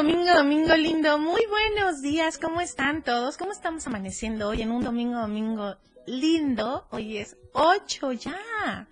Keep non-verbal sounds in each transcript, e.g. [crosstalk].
Domingo, domingo, lindo. Muy buenos días. ¿Cómo están todos? ¿Cómo estamos amaneciendo hoy en un domingo, domingo lindo? Hoy es 8 ya.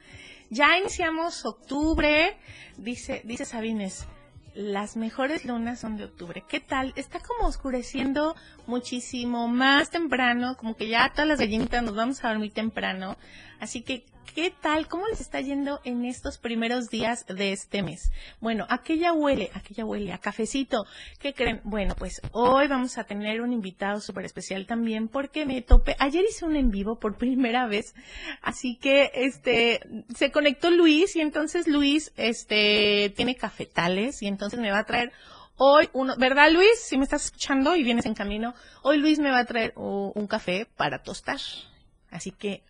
Ya iniciamos octubre. Dice, dice Sabines, las mejores lunas son de octubre. ¿Qué tal? Está como oscureciendo muchísimo más temprano, como que ya todas las gallinitas nos vamos a dormir temprano. Así que, ¿qué tal? ¿Cómo les está yendo en estos primeros días de este mes? Bueno, aquella huele, aquella huele a cafecito. ¿Qué creen? Bueno, pues hoy vamos a tener un invitado súper especial también porque me topé. Ayer hice un en vivo por [laughs] primera vez, así que este se conectó Luis y entonces Luis este tiene cafetales y entonces me va a traer Hoy uno, ¿verdad Luis? Si me estás escuchando y vienes en camino, hoy Luis me va a traer un café para tostar. Así que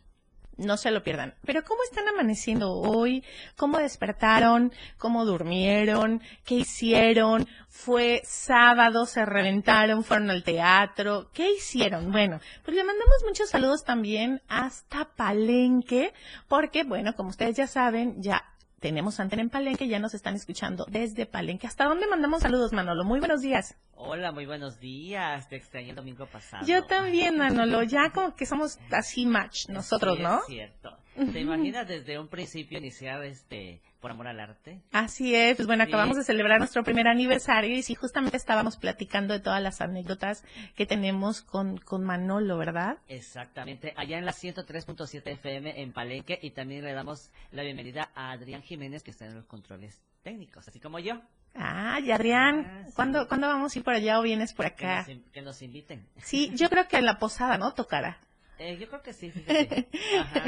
no se lo pierdan. Pero ¿cómo están amaneciendo hoy? ¿Cómo despertaron? ¿Cómo durmieron? ¿Qué hicieron? Fue sábado, se reventaron, fueron al teatro. ¿Qué hicieron? Bueno, pues le mandamos muchos saludos también hasta Palenque, porque bueno, como ustedes ya saben, ya tenemos antena en Palenque, ya nos están escuchando desde Palenque. ¿Hasta dónde mandamos saludos, Manolo? Muy buenos días. Hola, muy buenos días. Te extrañé el domingo pasado. Yo también, Manolo. Ya como que somos así match nosotros, Sí, ¿no? Es cierto. ¿Te imaginas desde un principio iniciar este por amor al arte? Así es, pues bueno, Sí. acabamos de celebrar nuestro primer aniversario y sí, justamente estábamos platicando de todas las anécdotas que tenemos con, con Manolo, ¿verdad? Exactamente. Allá en la 103.7 FM en Palenque y también le damos la bienvenida a Adrián Jiménez que está en los controles técnicos, así como yo. Ay, Adrián, Ah, sí. ¿cuándo, ¿cuándo vamos a ir por allá o vienes por Que acá? nos, in- que nos inviten. Sí, yo creo que en la posada, ¿no? Tocará. Eh, yo creo que sí, fíjate. [laughs] Ajá.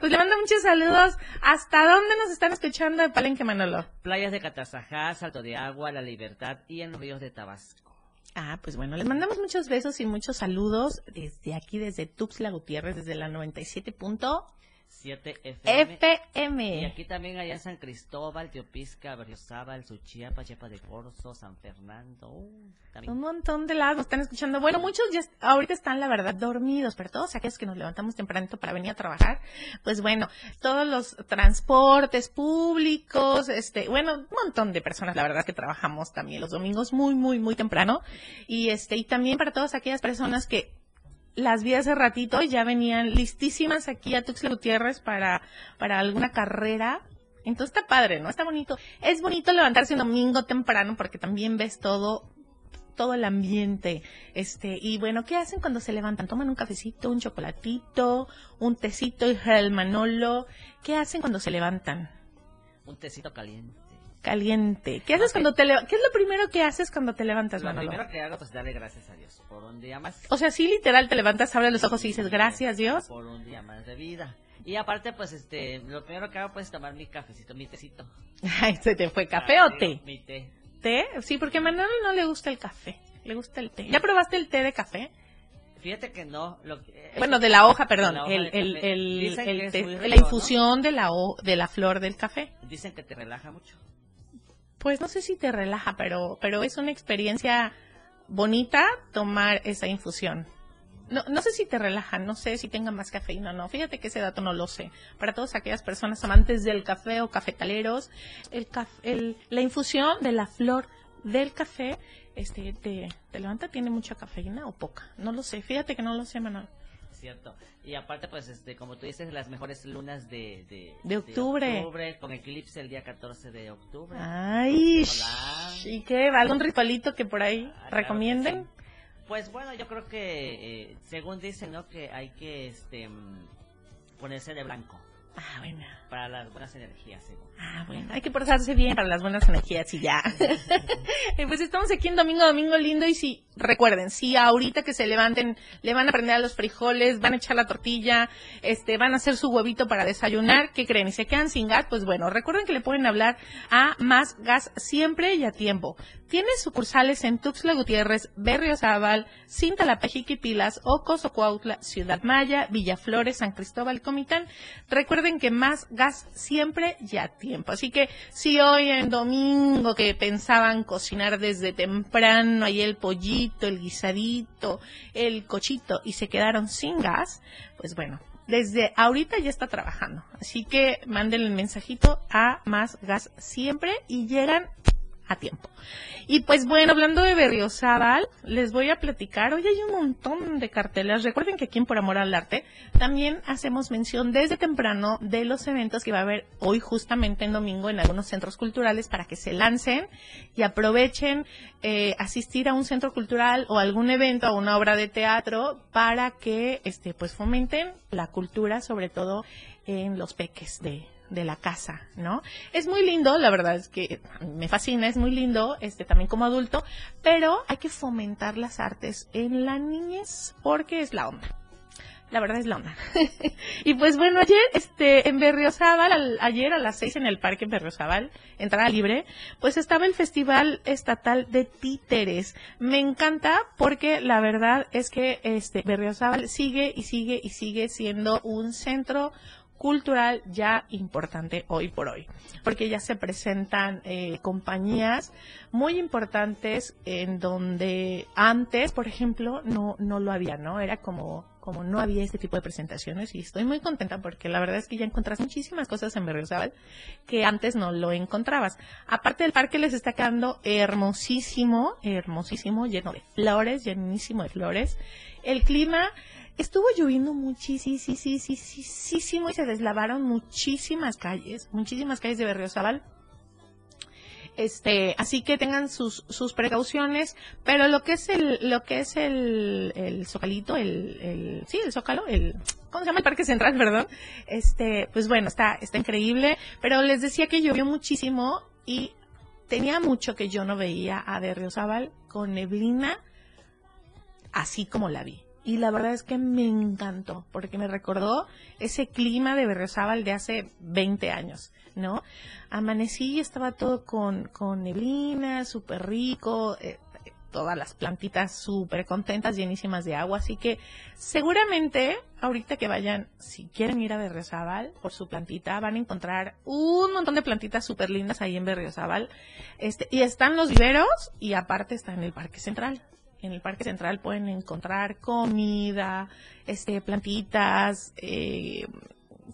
Pues le mando muchos saludos. ¿Hasta dónde nos están escuchando de Palenque, Manolo? Playas de Catazajá, Salto de Agua, La Libertad y en los ríos de Tabasco. Ah, pues bueno, les mandamos muchos besos y muchos saludos desde aquí, desde Tuxtla Gutiérrez, desde la 97.fm. 7 FM. Y FM. aquí también allá en San Cristóbal, Teopisca, Berriozábal, Suchiapa, Chepa de Corzo, San Fernando. uh. Un montón de lados están escuchando. Bueno, muchos ya ahorita están, la verdad, dormidos, pero todos aquellos que nos levantamos tempranito para venir a trabajar, pues bueno, todos los transportes públicos, este, bueno, un montón de personas, la verdad, que trabajamos también los domingos muy, muy, muy temprano. Y este, y también para todas aquellas personas que las vi hace ratito ya venían listísimas aquí a Tuxtla Gutiérrez para, para alguna carrera. Entonces está padre, ¿no? Está bonito. Es bonito levantarse un domingo temprano porque también ves todo todo el ambiente. Este, y bueno, ¿qué hacen cuando se levantan? Toman un cafecito, un chocolatito, un tecito y el manolo. ¿Qué hacen cuando se levantan? Un tecito caliente. Caliente. ¿Qué haces cuando te leva- ¿Qué es lo primero que haces cuando te levantas, Lo Manolo? primero que hago pues darle gracias a Dios por un día más. O sea, sí, literal, te levantas, abres los ojos y dices, gracias, Dios. Por un día más de vida. Y aparte pues este, lo primero que hago pues es tomar mi cafecito, mi tecito. [laughs] Ay, se te fue café Ah, o té. Mi té. ¿Té? Sí, porque a Manolo no le gusta el café. Le gusta el té. ¿Ya probaste el té de café? Fíjate que no. Lo que- eh, Bueno, de la hoja, perdón. La hoja el, té- la infusión de la, ho- de la flor del café. Dicen que te relaja mucho. Pues no sé si te relaja, pero, pero es una experiencia bonita tomar esa infusión. No, no sé si te relaja, no sé si tenga más cafeína o no. Fíjate que ese dato no lo sé. Para todas aquellas personas amantes del café o cafetaleros, el, el- la infusión de la flor del café, este, te, te levanta, tiene mucha cafeína o poca. No lo sé. Fíjate que no lo sé, Manuel. Cierto. Y aparte, pues, este, como tú dices, las mejores lunas de... De, De octubre. octubre, con eclipse el día 14 de octubre. Ay, Hola. ¿y qué? ¿Algún ritualito que por ahí Ah, claro recomienden? sí. Pues bueno, yo creo que, eh, según dicen, ¿no? Que hay que, este, mm, ponerse de blanco Ah, bueno. para las buenas energías, según. Ah, bueno, hay que portarse bien para las buenas energías y ya. [laughs] Pues estamos aquí en Domingo, Domingo Lindo y si recuerden, si ahorita que se levanten le van a prender a los frijoles, van a echar la tortilla, este, van a hacer su huevito para desayunar, ¿qué creen? Y se quedan sin gas, pues bueno, recuerden que le pueden hablar a Más Gas siempre y a tiempo. Tiene sucursales en Tuxtla Gutiérrez, Berriozábal, Cintalapa-Jiquipilas, Ocos, Ocoautla, Ciudad Maya, Villaflores, San Cristóbal, Comitán. Recuerden que Más Gas siempre y a tiempo. Así que si hoy en domingo que pensaban cocinar desde temprano, ahí el pollito, el guisadito, el cochito y se quedaron sin gas, pues bueno, desde ahorita ya está trabajando. Así que manden el mensajito a más gas siempre y llegan a tiempo. Y pues bueno, hablando de Berriozábal, les voy a platicar. Hoy hay un montón de carteles. Recuerden que aquí en Por Amor al Arte también hacemos mención desde temprano de los eventos que va a haber hoy justamente en domingo en algunos centros culturales para que se lancen y aprovechen eh, asistir a un centro cultural o algún evento, a una obra de teatro para que este pues fomenten la cultura, sobre todo en los peques de, de la casa, ¿no? Es muy lindo, la verdad es que me fascina, es muy lindo, este también como adulto, pero hay que fomentar las artes en la niñez porque es la onda. La verdad es la onda. [laughs] y pues bueno, ayer, este, en Berriozábal, ayer a las seis en el parque en Berriozábal, entrada libre, pues estaba el Festival Estatal de Títeres. Me encanta porque la verdad es que este Berriozábal sigue y sigue y sigue siendo un centro cultural ya importante hoy por hoy, porque ya se presentan eh, compañías muy importantes en donde antes, por ejemplo, no, no lo había, ¿no? Era como, como no había este tipo de presentaciones y estoy muy contenta porque la verdad es que ya encontrás muchísimas cosas en Berriozábal que antes no lo encontrabas. Aparte del parque les está quedando hermosísimo, hermosísimo, lleno de flores, llenísimo de flores. El clima Estuvo lloviendo muchísimo y se deslavaron muchísimas calles, muchísimas calles de Berriozábal. Este, así que tengan sus, sus precauciones, pero lo que es el, lo que es el, el zocalito, el, sí, el zócalo, el, ¿cómo se llama? El Parque Central, perdón. Este, pues bueno, está, está increíble, pero les decía que llovió muchísimo y tenía mucho que yo no veía a Berriozábal con neblina así como la vi y la verdad es que me encantó porque me recordó ese clima de Berriozábal de hace 20 años, ¿no? Amanecí y estaba todo con, con neblina, súper rico, eh, todas las plantitas súper contentas, llenísimas de agua, así que seguramente ahorita que vayan, si quieren ir a Berriozábal por su plantita, van a encontrar un montón de plantitas súper lindas ahí en Berriozábal, este, y están los viveros y aparte está en el Parque Central, en el Parque Central pueden encontrar comida, este, plantitas, eh,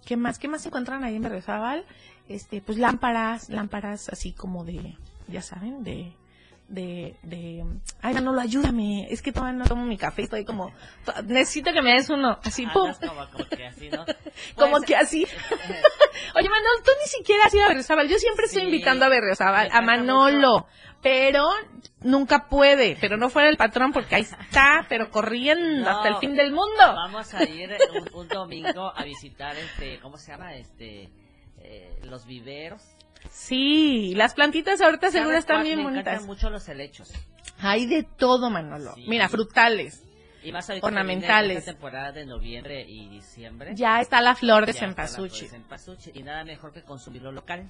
¿qué más? ¿Qué más encuentran ahí en Berriozábal? Este, pues lámparas, lámparas así como de, ya saben, de, de, de, ay, no, no, ayúdame, es que todavía no tomo mi café, estoy como, necesito que me des uno, así, Ah, pum. como, como que así, ¿no? [laughs] Como Pues, que así. eh, [laughs] Oye, Manolo, tú ni siquiera has ido a Berriozábal. Yo siempre estoy invitando a Berriozábal, a Manolo, pero nunca puede, pero no fuera el patrón porque ahí está, pero corriendo No. hasta el fin del mundo. Vamos a ir un, un domingo a visitar este, ¿cómo se llama? Este, eh, los viveros. Sí, las plantitas ahorita seguro ¿Sabes están bien Me bonitas. encantan mucho los helechos. Hay de todo, Manolo. Sí. Mira, frutales. Y más Ornamentales. esta temporada de noviembre y diciembre. Ya está la flor de cempasúchil. Y nada mejor que consumirlo local.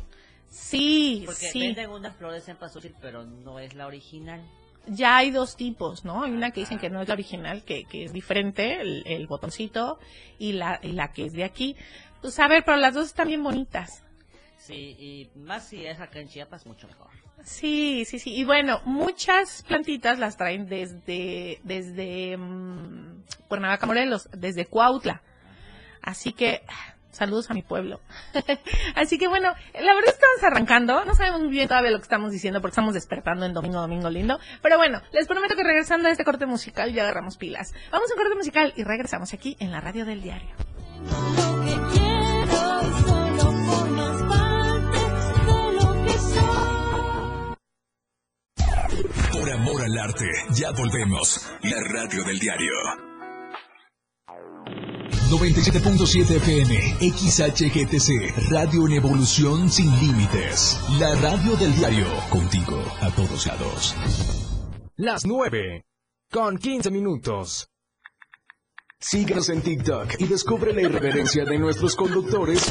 Sí, Porque sí. venden una flor de cempasúchil, pero no es la original. Ya hay dos tipos, ¿no? Hay una que dicen que no es la original, que, que es diferente, el, el botoncito, y la, y la que es de aquí. Pues a ver, pero las dos están bien bonitas. Sí, y más si es acá en Chiapas, mucho mejor. Sí, sí, sí. Y bueno, muchas plantitas las traen desde, desde mm, Cuernavaca, Morelos, desde Cuautla. Así que, saludos a mi pueblo. [laughs] Así que bueno, la verdad estamos arrancando. No sabemos muy bien todavía lo que estamos diciendo porque estamos despertando en Domingo, Domingo Lindo. Pero bueno, les prometo que regresando a este corte musical ya agarramos pilas. Vamos a un corte musical y regresamos aquí en la radio del diario. Lo que quiero amor al arte, ya volvemos. La radio del diario. 97.7 FM, XHGTC, Radio en Evolución Sin Límites. La radio del diario, contigo a todos lados. Las 9 con 15 minutos. Síguenos en TikTok y descubre la irreverencia de nuestros conductores.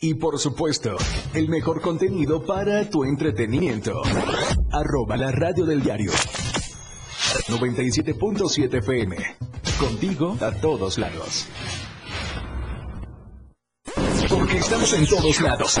Y por supuesto, el mejor contenido para tu entretenimiento. Arroba la radio del diario. 97.7 FM. Contigo a todos lados. Porque estamos en todos lados.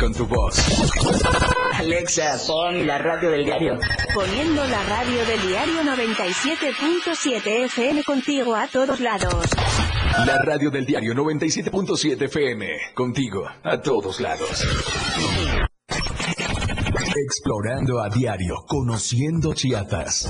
con tu voz. Alexa, pon la radio del diario. Poniendo la radio del diario 97.7 FM contigo a todos lados. La radio del diario 97.7 FM. Contigo, a todos lados. Explorando a diario, conociendo Chiapas.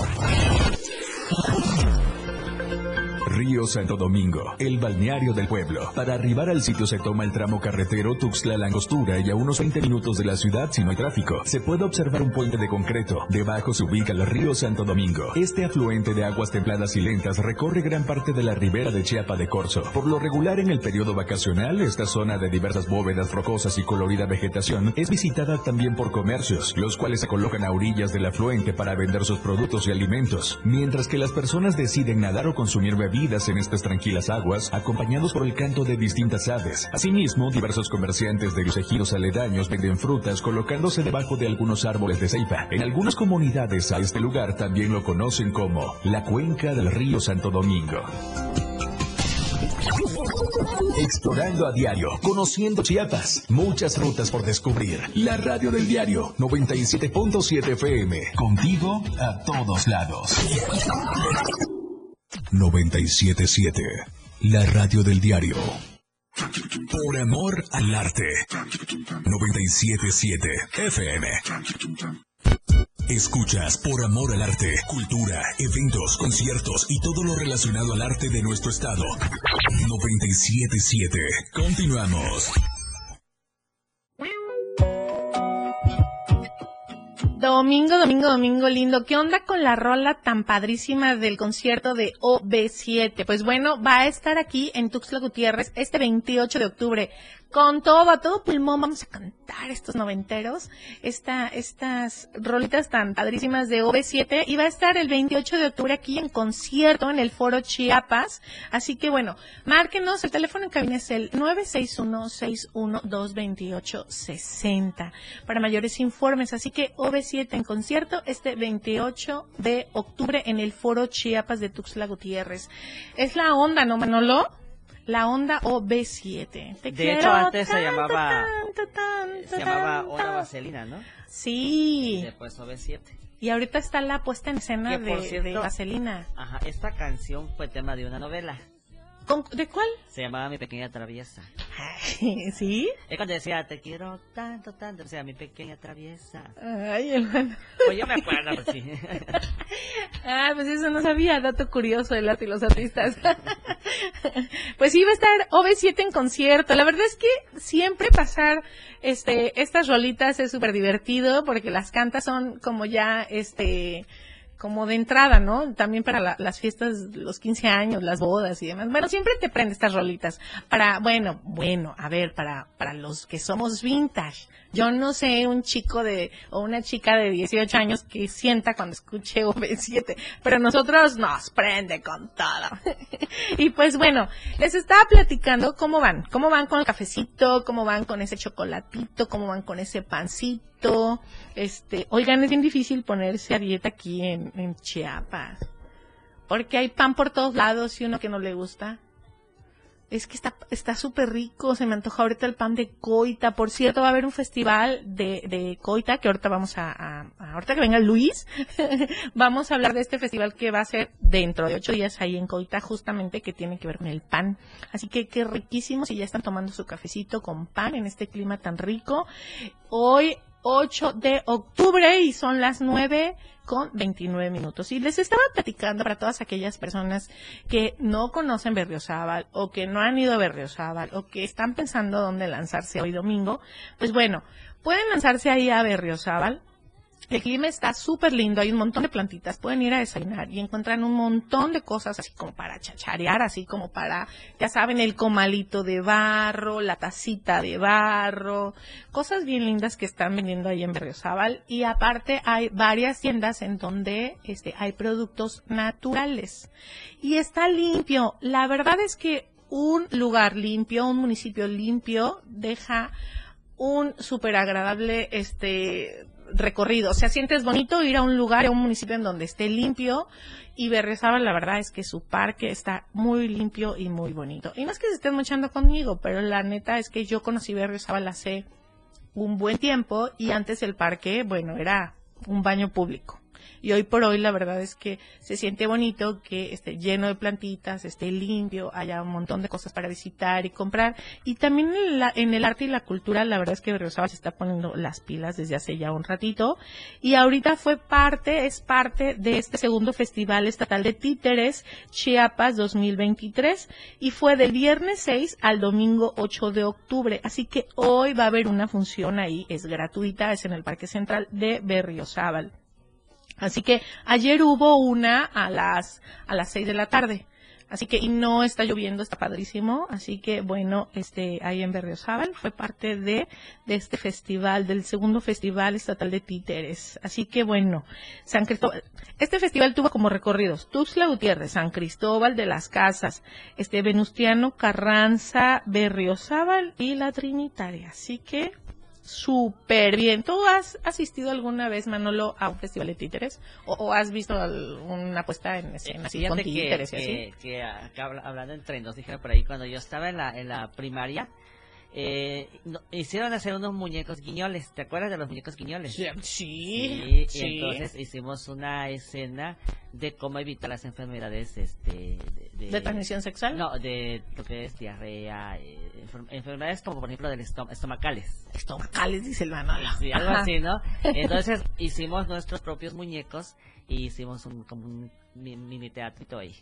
Río Santo Domingo, el balneario del pueblo. Para arribar al sitio se toma el tramo carretero Tuxtla Langostura y a unos 20 minutos de la ciudad si no hay tráfico. Se puede observar un puente de concreto. Debajo se ubica el río Santo Domingo. Este afluente de aguas templadas y lentas recorre gran parte de la ribera de Chiapa de Corzo. Por lo regular en el periodo vacacional, esta zona de diversas bóvedas rocosas y colorida vegetación es visitada también por comercios, los cuales se colocan a orillas del afluente para vender sus productos y alimentos, mientras que las personas deciden nadar o consumir bebidas en estas tranquilas aguas, acompañados por el canto de distintas aves. Asimismo, diversos comerciantes de los ejidos aledaños venden frutas colocándose debajo de algunos árboles de ceiba. En algunas comunidades a este lugar también lo conocen como la cuenca del río Santo Domingo. Explorando a diario, conociendo Chiapas, muchas rutas por descubrir. La radio del diario 97.7 FM, contigo a todos lados. 977, la radio del diario. Por amor al arte. 977 FM. Escuchas por amor al arte, cultura, eventos, conciertos y todo lo relacionado al arte de nuestro estado. 977. Continuamos. Domingo, domingo, domingo lindo. ¿Qué onda con la rola tan padrísima del concierto de OB7? Pues bueno, va a estar aquí en Tuxtla Gutiérrez este 28 de octubre. Con todo, a todo pulmón vamos a cantar estos noventeros, esta, estas rolitas tan padrísimas de OB7 y va a estar el 28 de octubre aquí en concierto en el Foro Chiapas. Así que bueno, márquenos, el teléfono en cabina es el 961-612-2860 para mayores informes. Así que OB7 en concierto este 28 de octubre en el Foro Chiapas de Tuxtla Gutiérrez. Es la onda, ¿no, Manolo? La onda OB7. Te De hecho, antes se llamaba- tanto, tanto, Se llamaba. Hora Vaselina, ¿no? Sí. Y después OV7. Y ahorita está la puesta en escena de, cierto- de Vaselina. Ajá, esta canción fue tema de una novela. ¿Con- ¿De cuál? Se llamaba Mi Pequeña Traviesa. ¿Sí? Es cuando decía, te quiero tanto, tanto. O sea, mi pequeña traviesa. Ay, hermano. Pues yo me acuerdo, pues sí. [laughs] Ah, pues eso no sabía, dato curioso del arte y los artistas. [laughs] pues sí, va a estar OV7 en concierto. La verdad es que siempre pasar este estas rolitas es súper divertido porque las cantas son como ya este como de entrada, ¿no? También para la- las fiestas, los 15 años, las bodas y demás. Bueno, siempre te prende estas rolitas. Para, bueno, bueno, a ver, para, para los que somos vintage. Yo no sé un chico de, o una chica de 18 años que sienta cuando escuche [laughs] V7, pero nosotros nos prende con todo. [laughs] y pues bueno, les estaba platicando cómo van, cómo van con el cafecito, cómo van con ese chocolatito, cómo van con ese pancito. Este, oigan, es bien difícil ponerse a dieta aquí en, Chiapas. Porque hay pan por todos lados y uno que no le gusta. Es que está está súper rico, se me antoja ahorita el pan de coita. Por cierto, va a haber un festival de, de coita que ahorita vamos a, a- a- ahorita que venga Luis, [laughs] vamos a hablar de este festival que va a ser dentro de ocho días ahí en coita, justamente que tiene que ver con el pan. Así que qué riquísimo si ya están tomando su cafecito con pan en este clima tan rico. Hoy 8 de octubre y son las 9 con 29 minutos. Y les estaba platicando para todas aquellas personas que no conocen Berriozábal o que no han ido a Berriozábal o que están pensando dónde lanzarse hoy domingo, pues bueno, pueden lanzarse ahí a Berriozábal. El clima está súper lindo, hay un montón de plantitas, pueden ir a desayunar y encuentran un montón de cosas así como para chacharear, así como para, ya saben, el comalito de barro, la tacita de barro, cosas bien lindas que están vendiendo ahí en Berriozábal y aparte hay varias tiendas en donde este, hay productos naturales y está limpio. La verdad es que un lugar limpio, un municipio limpio deja un súper agradable este recorrido. O sea, sientes bonito ir a un lugar, a un municipio en donde esté limpio. Y Berriozábal, la verdad es que su parque está muy limpio y muy bonito. Y no es que se estén mochando conmigo, pero la neta es que yo conocí Berriozábal hace un buen tiempo y antes el parque, bueno, era un baño público. Y hoy por hoy la verdad es que se siente bonito que esté lleno de plantitas, esté limpio, haya un montón de cosas para visitar y comprar. Y también en, la- en el arte y la cultura, la verdad es que Berriozábal se está poniendo las pilas desde hace ya un ratito. Y ahorita fue parte, es parte de este segundo Festival Estatal de Títeres Chiapas 2023 y fue del viernes 6 al domingo 8 de octubre. Así que hoy va a haber una función ahí, es gratuita, es en el Parque Central de Berriozábal. Así que ayer hubo una a las a las seis de la tarde. Así que y no está lloviendo, está padrísimo. Así que bueno, este ahí en Berriozábal fue parte de este festival del segundo festival estatal de títeres. Así que bueno, San Cristóbal este festival tuvo como recorridos Tuxtla Gutiérrez, San Cristóbal de las Casas, este Venustiano Carranza, Berriozábal y la Trinitaria. Así que súper bien. ¿Tú has asistido alguna vez, Manolo, a un festival de títeres? ¿O, o has visto alguna puesta en escena así con Fíjate que, títeres y así? que, que habla- hablando entre nos, dijeron por ahí, cuando yo estaba en la, en la primaria, eh, no- hicieron hacer unos muñecos guiñoles. ¿Te acuerdas de los muñecos guiñoles? Sí, Sí, sí. y entonces hicimos una escena de cómo evitar las enfermedades este de, ¿De transmisión sexual? no de lo que es diarrea eh, enfer- enfermedades como por ejemplo del estom- estomacales Estomacales, dice el Manolo. Sí, algo Ajá. así, ¿no? [laughs] Entonces hicimos nuestros propios muñecos y hicimos un, como un mi- mini teatrito ahí.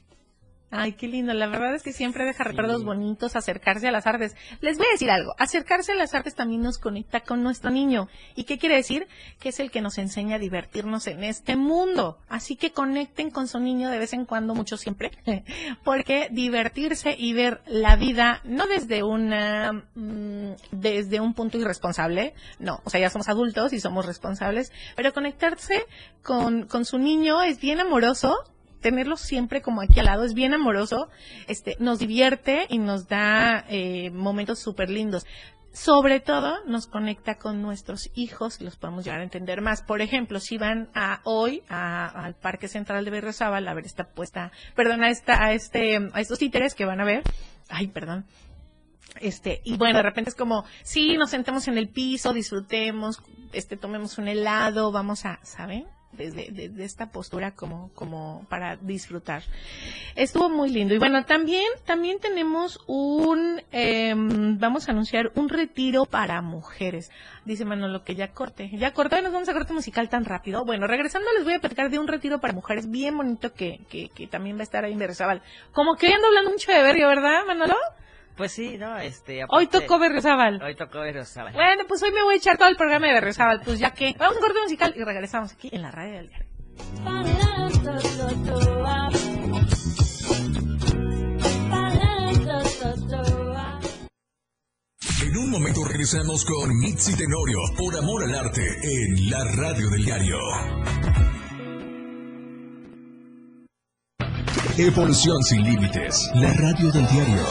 Ay, qué lindo. La verdad es que siempre deja recuerdos Sí. bonitos acercarse a las artes. Les voy a decir algo. Acercarse a las artes también nos conecta con nuestro niño. ¿Y qué quiere decir? Que es el que nos enseña a divertirnos en este mundo. Así que conecten con su niño de vez en cuando, mucho siempre. [laughs] Porque divertirse y ver la vida no desde una, mm, desde un punto irresponsable. No, o sea, ya somos adultos y somos responsables. Pero conectarse con, con su niño es bien amoroso tenerlo siempre como aquí al lado es bien amoroso, este, nos divierte y nos da eh, momentos súper lindos. Sobre todo nos conecta con nuestros hijos, los podemos llegar a entender más. Por ejemplo, si van a hoy al Parque Central de Berriozábal a ver esta puesta, perdón, a esta, a este, a estos títeres que van a ver, ay, perdón, este, y bueno, de repente es como, sí, nos sentemos en el piso, disfrutemos, este, tomemos un helado, vamos a, ¿saben? Desde, desde esta postura como, como para disfrutar. Estuvo muy lindo. Y bueno, también, también tenemos un, em, vamos a anunciar un retiro para mujeres. Dice Manolo que ya corte. Ya cortó y nos vamos a corte musical tan rápido. Bueno, regresando les voy a platicar de un retiro para mujeres bien bonito que, que, que también va a estar ahí en Berriozábal. Como que ando hablando mucho de Berrio, ¿verdad, Manolo? Pues sí, ¿no? Este, Hoy aparte- tocó Berriozábal. Hoy tocó Berriozábal. Bueno, pues hoy me voy a echar todo el programa de Berriozábal, pues ya que vamos a un corte musical y regresamos aquí en la radio del diario. En un momento regresamos con Mitzi Tenorio por Amor al Arte en la radio del diario. Evolución sin límites, la radio del diario.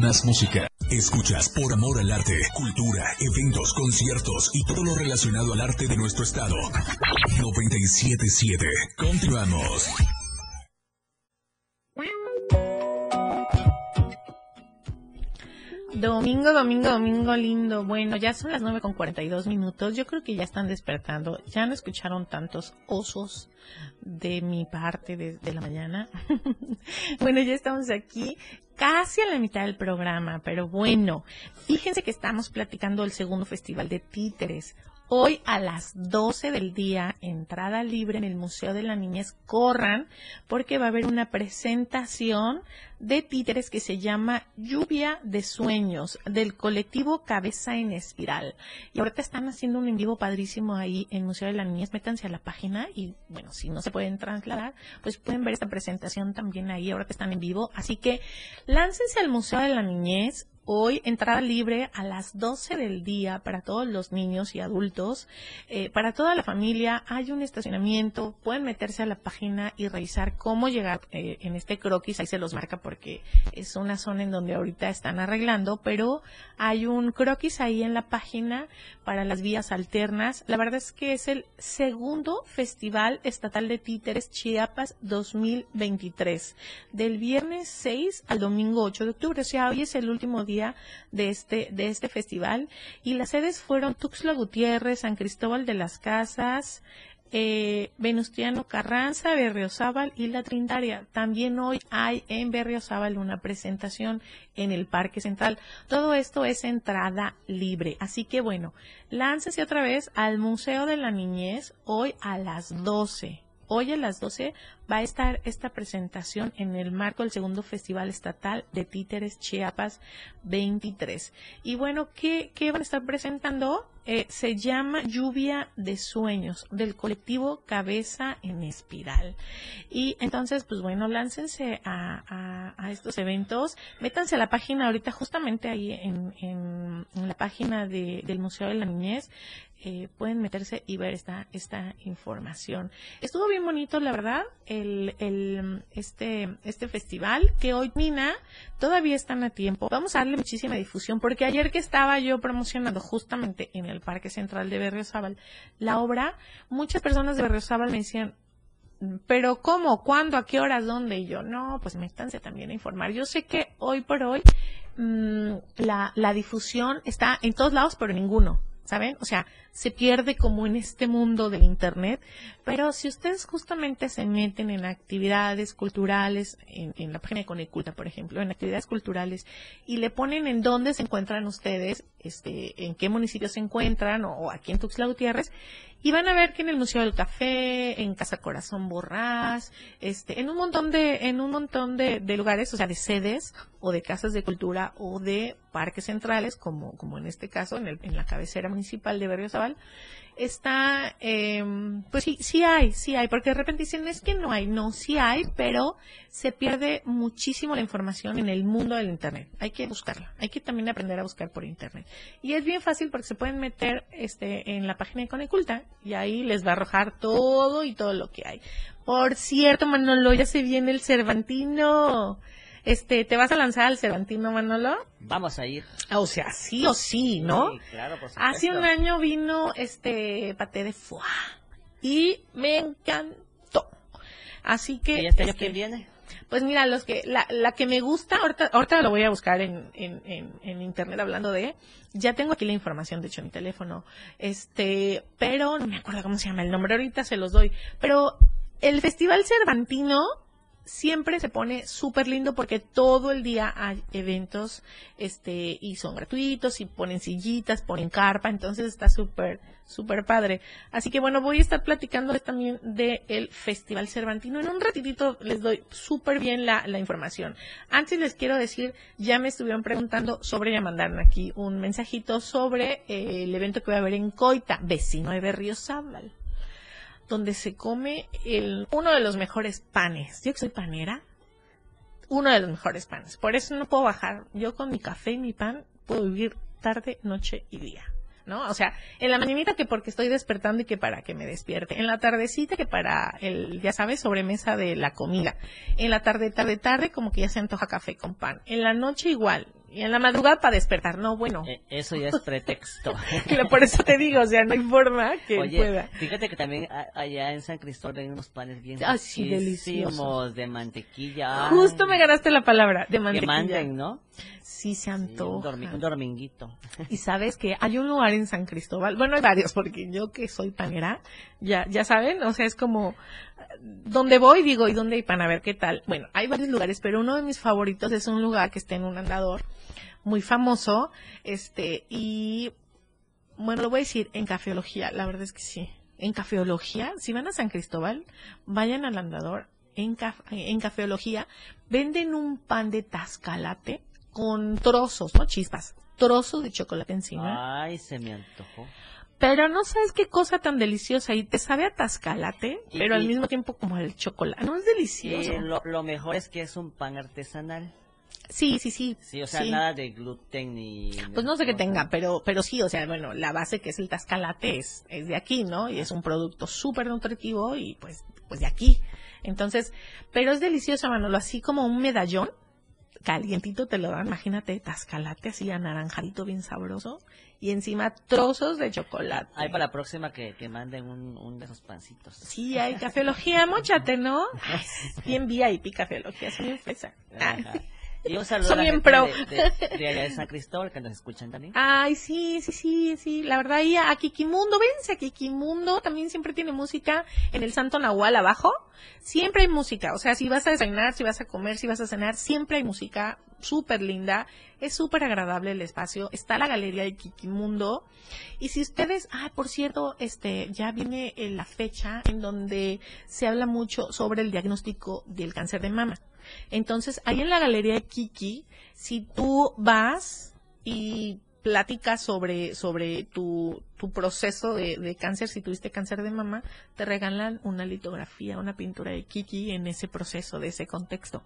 Más música. Escuchas por amor al arte, cultura, eventos, conciertos y todo lo relacionado al arte de nuestro estado. 977. Continuamos. Domingo, domingo, domingo lindo. Bueno, ya son las nueve con 42 minutos. Yo creo que ya están despertando. Ya no escucharon tantos osos de mi parte desde la mañana. [laughs] bueno, ya estamos aquí casi a la mitad del programa, pero bueno, fíjense que estamos platicando el segundo festival de títeres. Hoy a las 12 del día, entrada libre en el Museo de la Niñez, corran porque va a haber una presentación de títeres que se llama Lluvia de Sueños del colectivo Cabeza en Espiral. Y ahorita están haciendo un en vivo padrísimo ahí en el Museo de la Niñez. Métanse a la página y, bueno, si no se pueden trasladar, pues pueden ver esta presentación también ahí. Ahora que están en vivo. Así que láncense al Museo de la Niñez. Hoy entrada libre a las 12 del día para todos los niños y adultos, eh, para toda la familia. Hay un estacionamiento, pueden meterse a la página y revisar cómo llegar eh, en este croquis. Ahí se los marca porque es una zona en donde ahorita están arreglando, pero hay un croquis ahí en la página para las vías alternas. La verdad es que es el segundo Festival Estatal de Títeres Chiapas 2023, del viernes 6 al domingo 8 de octubre. O sea, hoy es el último día de este, de este festival. Y las sedes fueron Tuxtla Gutiérrez, San Cristóbal de las Casas, eh, Venustiano Carranza, Berriozábal y La Trinitaria. También hoy hay en Berriozábal una presentación en el Parque Central. Todo esto es entrada libre. Así que bueno, láncese otra vez al Museo de la Niñez hoy a las 12. Hoy a las 12 va a estar esta presentación en el marco del segundo Festival Estatal de Títeres Chiapas 23. Y bueno, ¿qué, van a estar presentando? Eh, se llama Lluvia de Sueños del colectivo Cabeza en Espiral. Y entonces, pues bueno, láncense a, estos eventos, métanse a la página ahorita, justamente ahí en, la página de- del Museo de la Niñez, eh, pueden meterse y ver esta, esta información. Estuvo bien bonito, la verdad, el, el, este, este festival que hoy Mina todavía están a tiempo. Vamos a darle muchísima difusión porque ayer que estaba yo promocionando justamente en el Parque Central de Berriozábal la obra, muchas personas de Berriozábal me decían, pero ¿cómo? ¿Cuándo? ¿A qué horas? ¿Dónde? Y yo, no, pues métanse también a informar. Yo sé que hoy por hoy mm, la, la difusión está en todos lados, pero ninguno. ¿Saben? O sea, se pierde como en este mundo del Internet, pero si ustedes justamente se meten en actividades culturales, en, en la página de Coneculta, por ejemplo, en actividades culturales, y le ponen en dónde se encuentran ustedes, este, en qué municipio se encuentran, o, aquí en Tuxtla Gutiérrez, y van a ver que en el Museo del Café, en Casa Corazón Borrás, este, en un montón de, en un montón de, de lugares, o sea, de sedes, o de casas de cultura, o de parques centrales, como, como en este caso, en, el, en la cabecera municipal de Berriozábal, está, eh, pues sí, sí hay, sí hay, porque de repente dicen, es que no hay, no, sí hay, pero se pierde muchísimo la información en el mundo del Internet. Hay que buscarla, hay que también aprender a buscar por Internet. Y es bien fácil porque se pueden meter este, en la página de Coneculta y ahí les va a arrojar todo y todo lo que hay. Por cierto, Manolo, ya se viene el Cervantino. Este, ¿te vas a lanzar al Cervantino, Manolo? Vamos a ir. O sea, sí o sí, ¿no? Sí, claro, por Hace supuesto. un año vino este paté de foie y me encantó. Así que ¿Y este año este, quién viene? pues mira, los que la, la que me gusta, ahorita, ahorita lo voy a buscar en, en, en, en internet hablando de, ya tengo aquí la información, de hecho, en mi teléfono, este, pero no me acuerdo cómo se llama el nombre, ahorita se los doy, pero el Festival Cervantino siempre se pone súper lindo porque todo el día hay eventos, este, y son gratuitos, y ponen sillitas, ponen carpa, entonces está súper, súper padre. Así que bueno, voy a estar platicándoles también del Festival Cervantino. En un ratitito les doy súper bien la, la información. Antes les quiero decir, ya me estuvieron preguntando sobre, ya mandaron aquí un mensajito sobre eh, el evento que va a haber en Coita, vecino de Berriozábal donde se come el, uno de los mejores panes. Yo que soy panera, uno de los mejores panes. Por eso no puedo bajar. Yo con mi café y mi pan puedo vivir tarde, noche y día. ¿No? O sea, en la mañanita que porque estoy despertando y que para que me despierte. En la tardecita que para el, ya sabes, sobremesa de la comida. En la tarde, tarde, tarde, como que ya se antoja café con pan. En la noche igual. Y en la madrugada para despertar. No, bueno. Eh, eso ya es pretexto. [laughs] Por eso te digo, o sea, no hay forma que Oye, pueda. fíjate que también a- allá en San Cristóbal hay unos panes bien Ay, sí, deliciosos. de mantequilla. Justo me ganaste la palabra, de Que mantequilla. manden, ¿no? Sí se Sí, un, antoja. dormi- un dominguito. Y sabes que hay un lugar en San Cristóbal, bueno, hay varios, porque yo que soy panera, ya, ya saben, o sea, es como, donde voy, digo, ¿y dónde hay pan? A ver qué tal. Bueno, hay varios lugares, pero uno de mis favoritos es un lugar que está en un andador muy famoso, este, y bueno, lo voy a decir en cafeología, la verdad es que sí. En cafeología, si van a San Cristóbal, vayan al andador. En, en cafeología venden un pan de tascalate con trozos, no chispas, trozos de chocolate encima. Ay, se me antojó. Pero no sabes qué cosa tan deliciosa y te sabe a tascalate, Y- pero al mismo tiempo como el chocolate. No es delicioso. Y lo, lo mejor es que es un pan artesanal. Sí, sí, sí. Sí, o sea, sí. nada de gluten ni... Pues no sé qué tenga, pero, pero sí, o sea, bueno, la base que es el tascalate es, es de aquí, ¿no? Y es un producto súper nutritivo y pues, pues de aquí. Entonces, pero es delicioso, Manolo, así como un medallón, calientito te lo dan, imagínate, tascalate así anaranjadito, bien sabroso, y encima trozos de chocolate. Hay para la próxima que, que manden un, un de esos pancitos. Sí, hay cafeología, mochate, ¿no? [laughs] Bien VIP cafeología, es muy fresa. Y un saludo Son a la gente pro. de, San Cristóbal que nos escuchan también. Ay, sí, sí, sí, sí. La verdad, ahí a Kikimundo, vénse a Kikimundo, también siempre tiene música en el Santo Nahual abajo. Siempre hay música, o sea, si vas a desayunar, si vas a comer, si vas a cenar, siempre hay música súper linda. Es súper agradable el espacio. Está la galería de Kikimundo. Y si ustedes, ah, por cierto, este, ya viene eh, la fecha en donde se habla mucho sobre el diagnóstico del cáncer de mama. Entonces, ahí en la galería de Kiki, si tú vas y platicas sobre, sobre tu, tu proceso de, de cáncer, si tuviste cáncer de mama, te regalan una litografía, una pintura de Kiki en ese proceso, de ese contexto.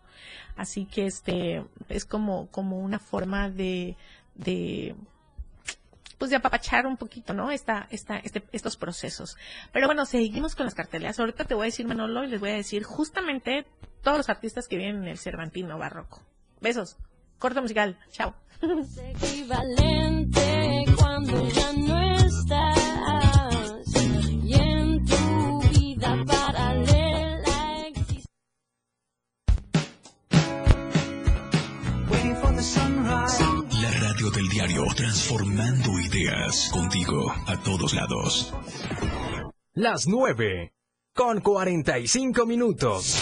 Así que este, es como, como una forma de, de, pues de apapachar un poquito, ¿no? Esta, esta, este, estos procesos. Pero bueno, seguimos con las carteleras. Ahorita te voy a decir Manolo y les voy a decir justamente todos los artistas que vienen en el Cervantino Barroco. Besos. Corto musical. Chao. Diario, transformando ideas contigo a todos lados. Las 9 con 45 minutos.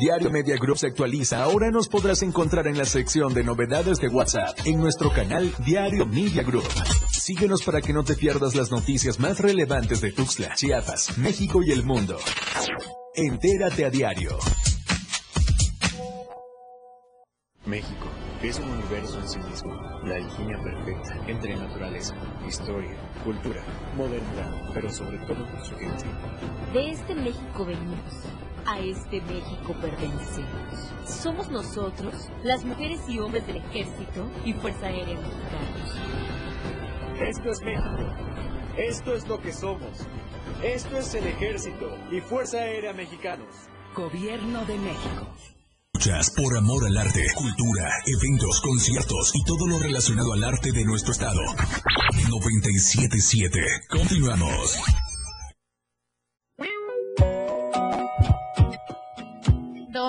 Diario Media Group se actualiza. Ahora nos podrás encontrar en la sección de novedades de WhatsApp en nuestro canal Diario Media Group. Síguenos para que no te pierdas las noticias más relevantes de Tuxtla, Chiapas, México y el mundo. Entérate a diario. México es un universo en sí mismo, la alquimia perfecta entre naturaleza, historia, cultura, modernidad, pero sobre todo su gente. De este México venimos, a este México pertenecemos. Somos nosotros, las mujeres y hombres del Ejército y Fuerza Aérea Mexicanos. Esto es México. Esto es lo que somos. Esto es el Ejército y Fuerza Aérea Mexicanos. Gobierno de México. Por amor al arte, cultura, eventos, conciertos y todo lo relacionado al arte de nuestro estado. 977. Continuamos.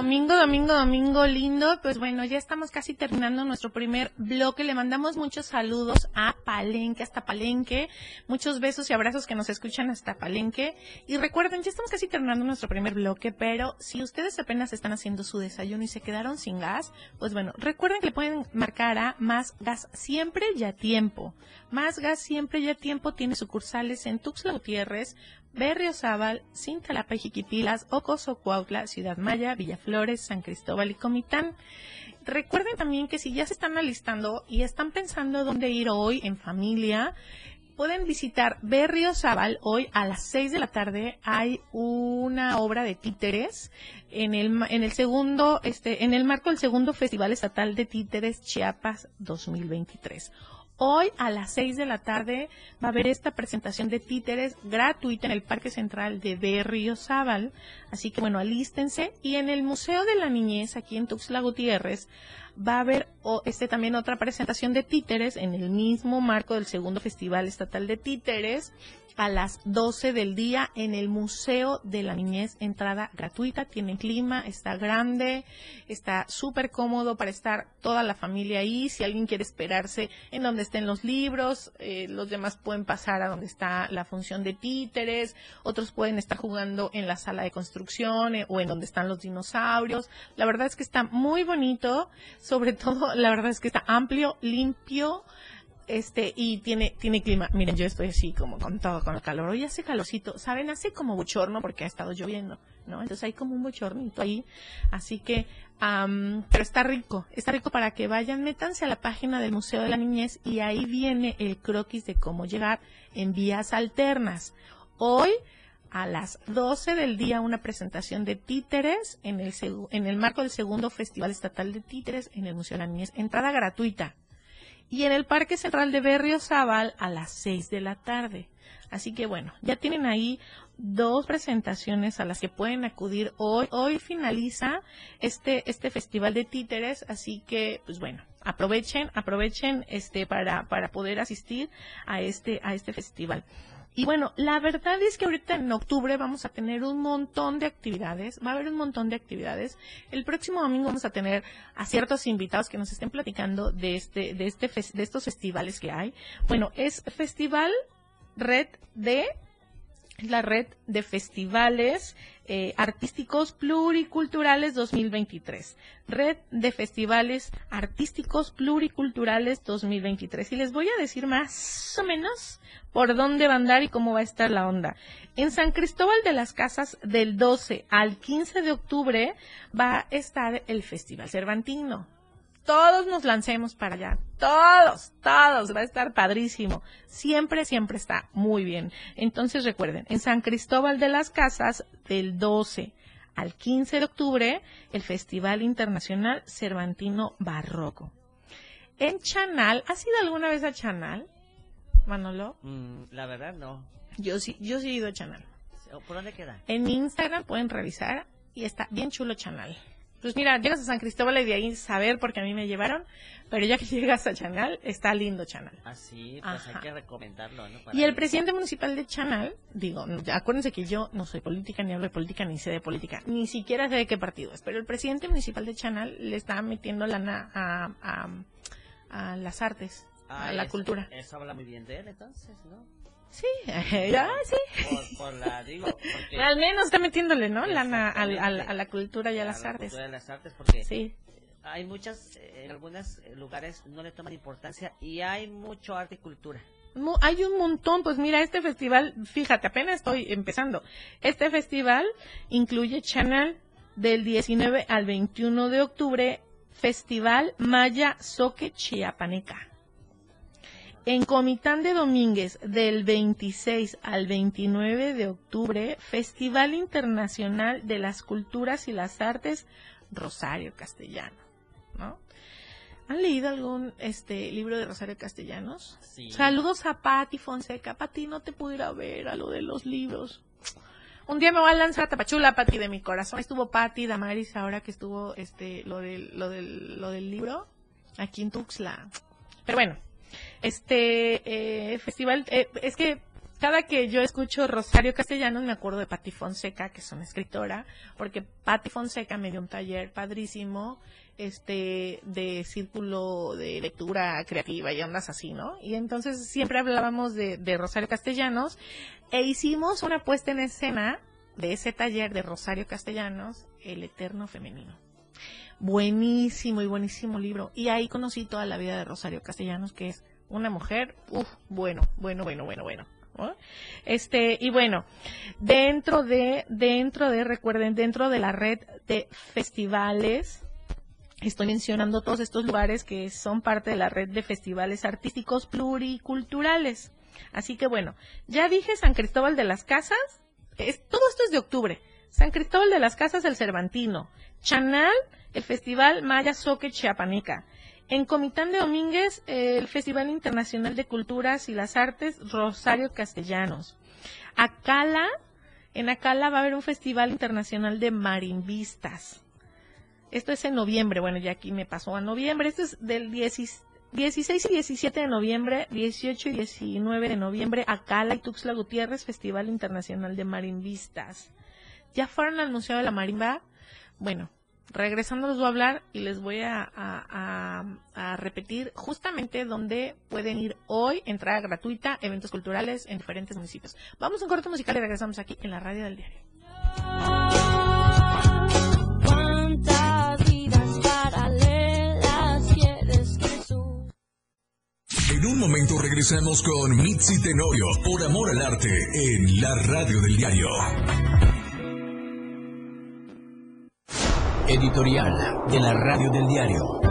Domingo, domingo, domingo lindo. Pues bueno, ya estamos casi terminando nuestro primer bloque. Le mandamos muchos saludos a Palenque, hasta Palenque. Muchos besos y abrazos que nos escuchan hasta Palenque. Y recuerden, ya estamos casi terminando nuestro primer bloque, pero si ustedes apenas están haciendo su desayuno y se quedaron sin gas, pues bueno, recuerden que le pueden marcar a Más Gas Siempre y a Tiempo. Más Gas Siempre y a Tiempo tiene sucursales en Tuxtla Gutiérrez, Berriozábal, Cintalapa y Jiquipilas, Ocoso, Cuautla, Ciudad Maya, Villaflores, San Cristóbal y Comitán. Recuerden también que si ya se están alistando y están pensando dónde ir hoy en familia, pueden visitar Berriozábal. Hoy a las 6 de la tarde hay una obra de títeres en el, en el segundo, este, en el marco del segundo Festival Estatal de Títeres Chiapas 2023. Hoy a las 6 de la tarde va a haber esta presentación de títeres gratuita en el Parque Central de Berriozábal. Así que bueno, alístense. Y en el Museo de la Niñez, aquí en Tuxtla Gutiérrez, va a haber o- este también otra presentación de títeres en el mismo marco del segundo Festival Estatal de Títeres a las 12 del día en el Museo de la Niñez, entrada gratuita, tiene clima, está grande, está súper cómodo para estar toda la familia ahí, si alguien quiere esperarse en donde estén los libros, eh, los demás pueden pasar a donde está la función de títeres, otros pueden estar jugando en la sala de construcción eh, o en donde están los dinosaurios, la verdad es que está muy bonito, sobre [laughs] todo la verdad es que está amplio, limpio, este, y tiene, tiene clima. Miren, yo estoy así como con todo, con el calor. Hoy hace calorcito, ¿saben? Hace como bochorno porque ha estado lloviendo, ¿no? Entonces hay como un bochornito ahí. Así que, am, pero está rico, está rico para que vayan, métanse a la página del Museo de la Niñez y ahí viene el croquis de cómo llegar en vías alternas. Hoy, a las 12 del día, una presentación de títeres en el, en el marco del segundo Festival Estatal de Títeres en el Museo de la Niñez. Entrada gratuita y en el Parque Central de Berriozábal a las 6 de la tarde. Así que bueno, ya tienen ahí dos presentaciones a las que pueden acudir hoy. Hoy finaliza este, este festival de títeres, así que pues bueno, aprovechen, aprovechen este para, para poder asistir a este, a este festival. Y bueno, la verdad es que ahorita en octubre vamos a tener un montón de actividades, va a haber un montón de actividades. El próximo domingo vamos a tener a ciertos invitados que nos estén platicando de este, de este, de estos festivales que hay. Bueno, es Festival Red de la red de festivales eh, artísticos pluriculturales 2023. Red de festivales artísticos pluriculturales 2023. Y les voy a decir más o menos por dónde va a andar y cómo va a estar la onda. En San Cristóbal de las Casas del 12 al 15 de octubre va a estar el Festival Cervantino todos nos lancemos para allá. Todos, todos. Va a estar padrísimo. Siempre, siempre está muy bien. Entonces recuerden, en San Cristóbal de las Casas, del 12 al 15 de octubre, el Festival Internacional Cervantino Barroco. En Chanal, ¿has ido alguna vez a Chanal, Manolo? Mm, la verdad, no. Yo sí, yo sí he ido a Chanal. ¿Por dónde queda? En Instagram pueden revisar y está bien chulo Chanal. Pues mira, llegas a San Cristóbal y de ahí saber porque a mí me llevaron, pero ya que [laughs] llegas a Chanal, está lindo Chanal. Así, pues hay que recomendarlo, ¿no? Para Y el presidente municipal de Chanal, digo, acuérdense que yo no soy política, ni hablo de política, ni sé de política, ni siquiera sé de qué partido es, pero el presidente municipal de Chanal le está metiendo lana a, a, a las artes, Ah, a la eso- cultura. Eso habla muy bien de él, entonces, ¿no? Sí, [laughs] ya, sí. Por, por la, digo. Al menos está metiéndole, ¿no? Lana al- al- Exactamente. a la cultura y a a las la artes. cultura de las artes, porque Sí. hay muchas, eh, en algunos eh, lugares no le toman importancia y hay mucho arte y cultura. Hay un montón, pues mira, este festival, fíjate, apenas estoy empezando. Este festival incluye Chanal del 19 al 21 de octubre, Festival Maya Soque Chiapaneca. En Comitán de Domínguez, del 26 al 29 de octubre, Festival Internacional de las Culturas y las Artes Rosario Castellano. ¿no? ¿Han leído algún este libro de Rosario Castellanos? Sí. Saludos a Patti Fonseca. Patti, no te pude ir a ver a lo de los libros. Un día me voy a lanzar a Tapachula, Patti, de mi corazón. Estuvo Patti, Damaris, ahora que estuvo este lo del, lo del, lo del libro aquí en Tuxtla. Pero bueno, este eh, festival, eh, es que cada que yo escucho Rosario Castellanos me acuerdo de Patti Fonseca, que es una escritora, porque Patti Fonseca me dio un taller padrísimo este de círculo de lectura creativa y ondas así, ¿no? Y entonces siempre hablábamos de, de Rosario Castellanos e hicimos una puesta en escena de ese taller de Rosario Castellanos, El Eterno Femenino. Buenísimo y buenísimo libro. Y ahí conocí toda la vida de Rosario Castellanos, que es una mujer, uff, bueno, bueno, bueno, bueno, bueno. ¿no? Este, y bueno, dentro de, dentro de, recuerden, dentro de la red de festivales, estoy mencionando todos estos lugares que son parte de la red de festivales artísticos pluriculturales. Así que bueno, ya dije San Cristóbal de las Casas, es, todo esto es de octubre. San Cristóbal de las Casas, el Cervantino. Chanal, el Festival Maya Soque Chiapaneca. En Comitán de Domínguez, el Festival Internacional de Culturas y las Artes Rosario Castellanos. Acala, en Acala va a haber un Festival Internacional de Marimbistas. Esto es en noviembre, bueno, ya aquí me pasó a noviembre. Esto es del 10 16 y 17 de noviembre, 18 y 19 de noviembre, Acala y Tuxtla Gutiérrez, Festival Internacional de Marimbistas. ¿Ya fueron al Museo de la Marimba? Bueno, regresando les voy a hablar y les voy a, a- a- a repetir justamente dónde pueden ir hoy, entrada gratuita, eventos culturales en diferentes municipios. Vamos a un corte musical y regresamos aquí en la radio del diario. ¿Cuántas vidas paralelas quieres que su En En un momento regresamos con Mitzi Tenorio por Amor al Arte en la radio del diario. Editorial de la radio del diario.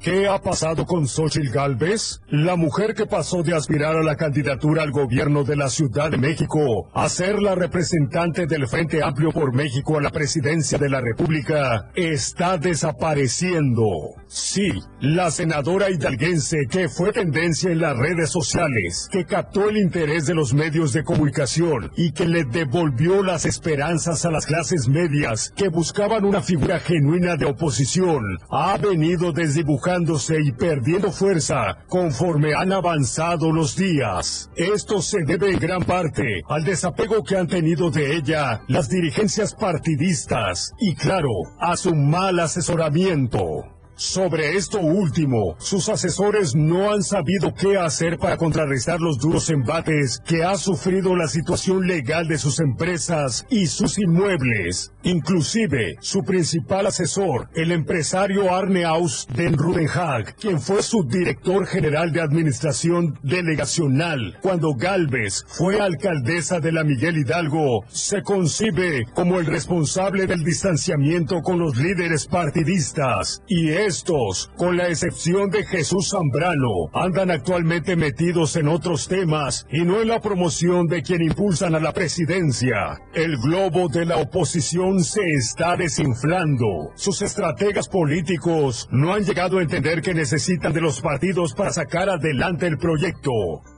¿Qué ha pasado con Xochitl Galvez? La mujer que pasó de aspirar a la candidatura al gobierno de la Ciudad de México a ser la representante del Frente Amplio por México a la presidencia de la República está desapareciendo. Sí, la senadora hidalguense que fue tendencia en las redes sociales, que captó el interés de los medios de comunicación y que le devolvió las esperanzas a las clases medias que buscaban una figura genuina de oposición, ha venido desdibujando y perdiendo fuerza conforme han avanzado los días. Esto se debe en gran parte al desapego que han tenido de ella las dirigencias partidistas y claro, a su mal asesoramiento. Sobre esto último, sus asesores no han sabido qué hacer para contrarrestar los duros embates que ha sufrido la situación legal de sus empresas y sus inmuebles. Inclusive, su principal asesor, el empresario Arne Aus den Rudenhag, quien fue su director general de administración delegacional cuando Galvez fue alcaldesa de la Miguel Hidalgo, se concibe como el responsable del distanciamiento con los líderes partidistas y estos, con la excepción de Jesús Zambrano, andan actualmente metidos en otros temas y no en la promoción de quien impulsan a la presidencia. El globo de la oposición se está desinflando. Sus estrategas políticos no han llegado a entender que necesitan de los partidos para sacar adelante el proyecto.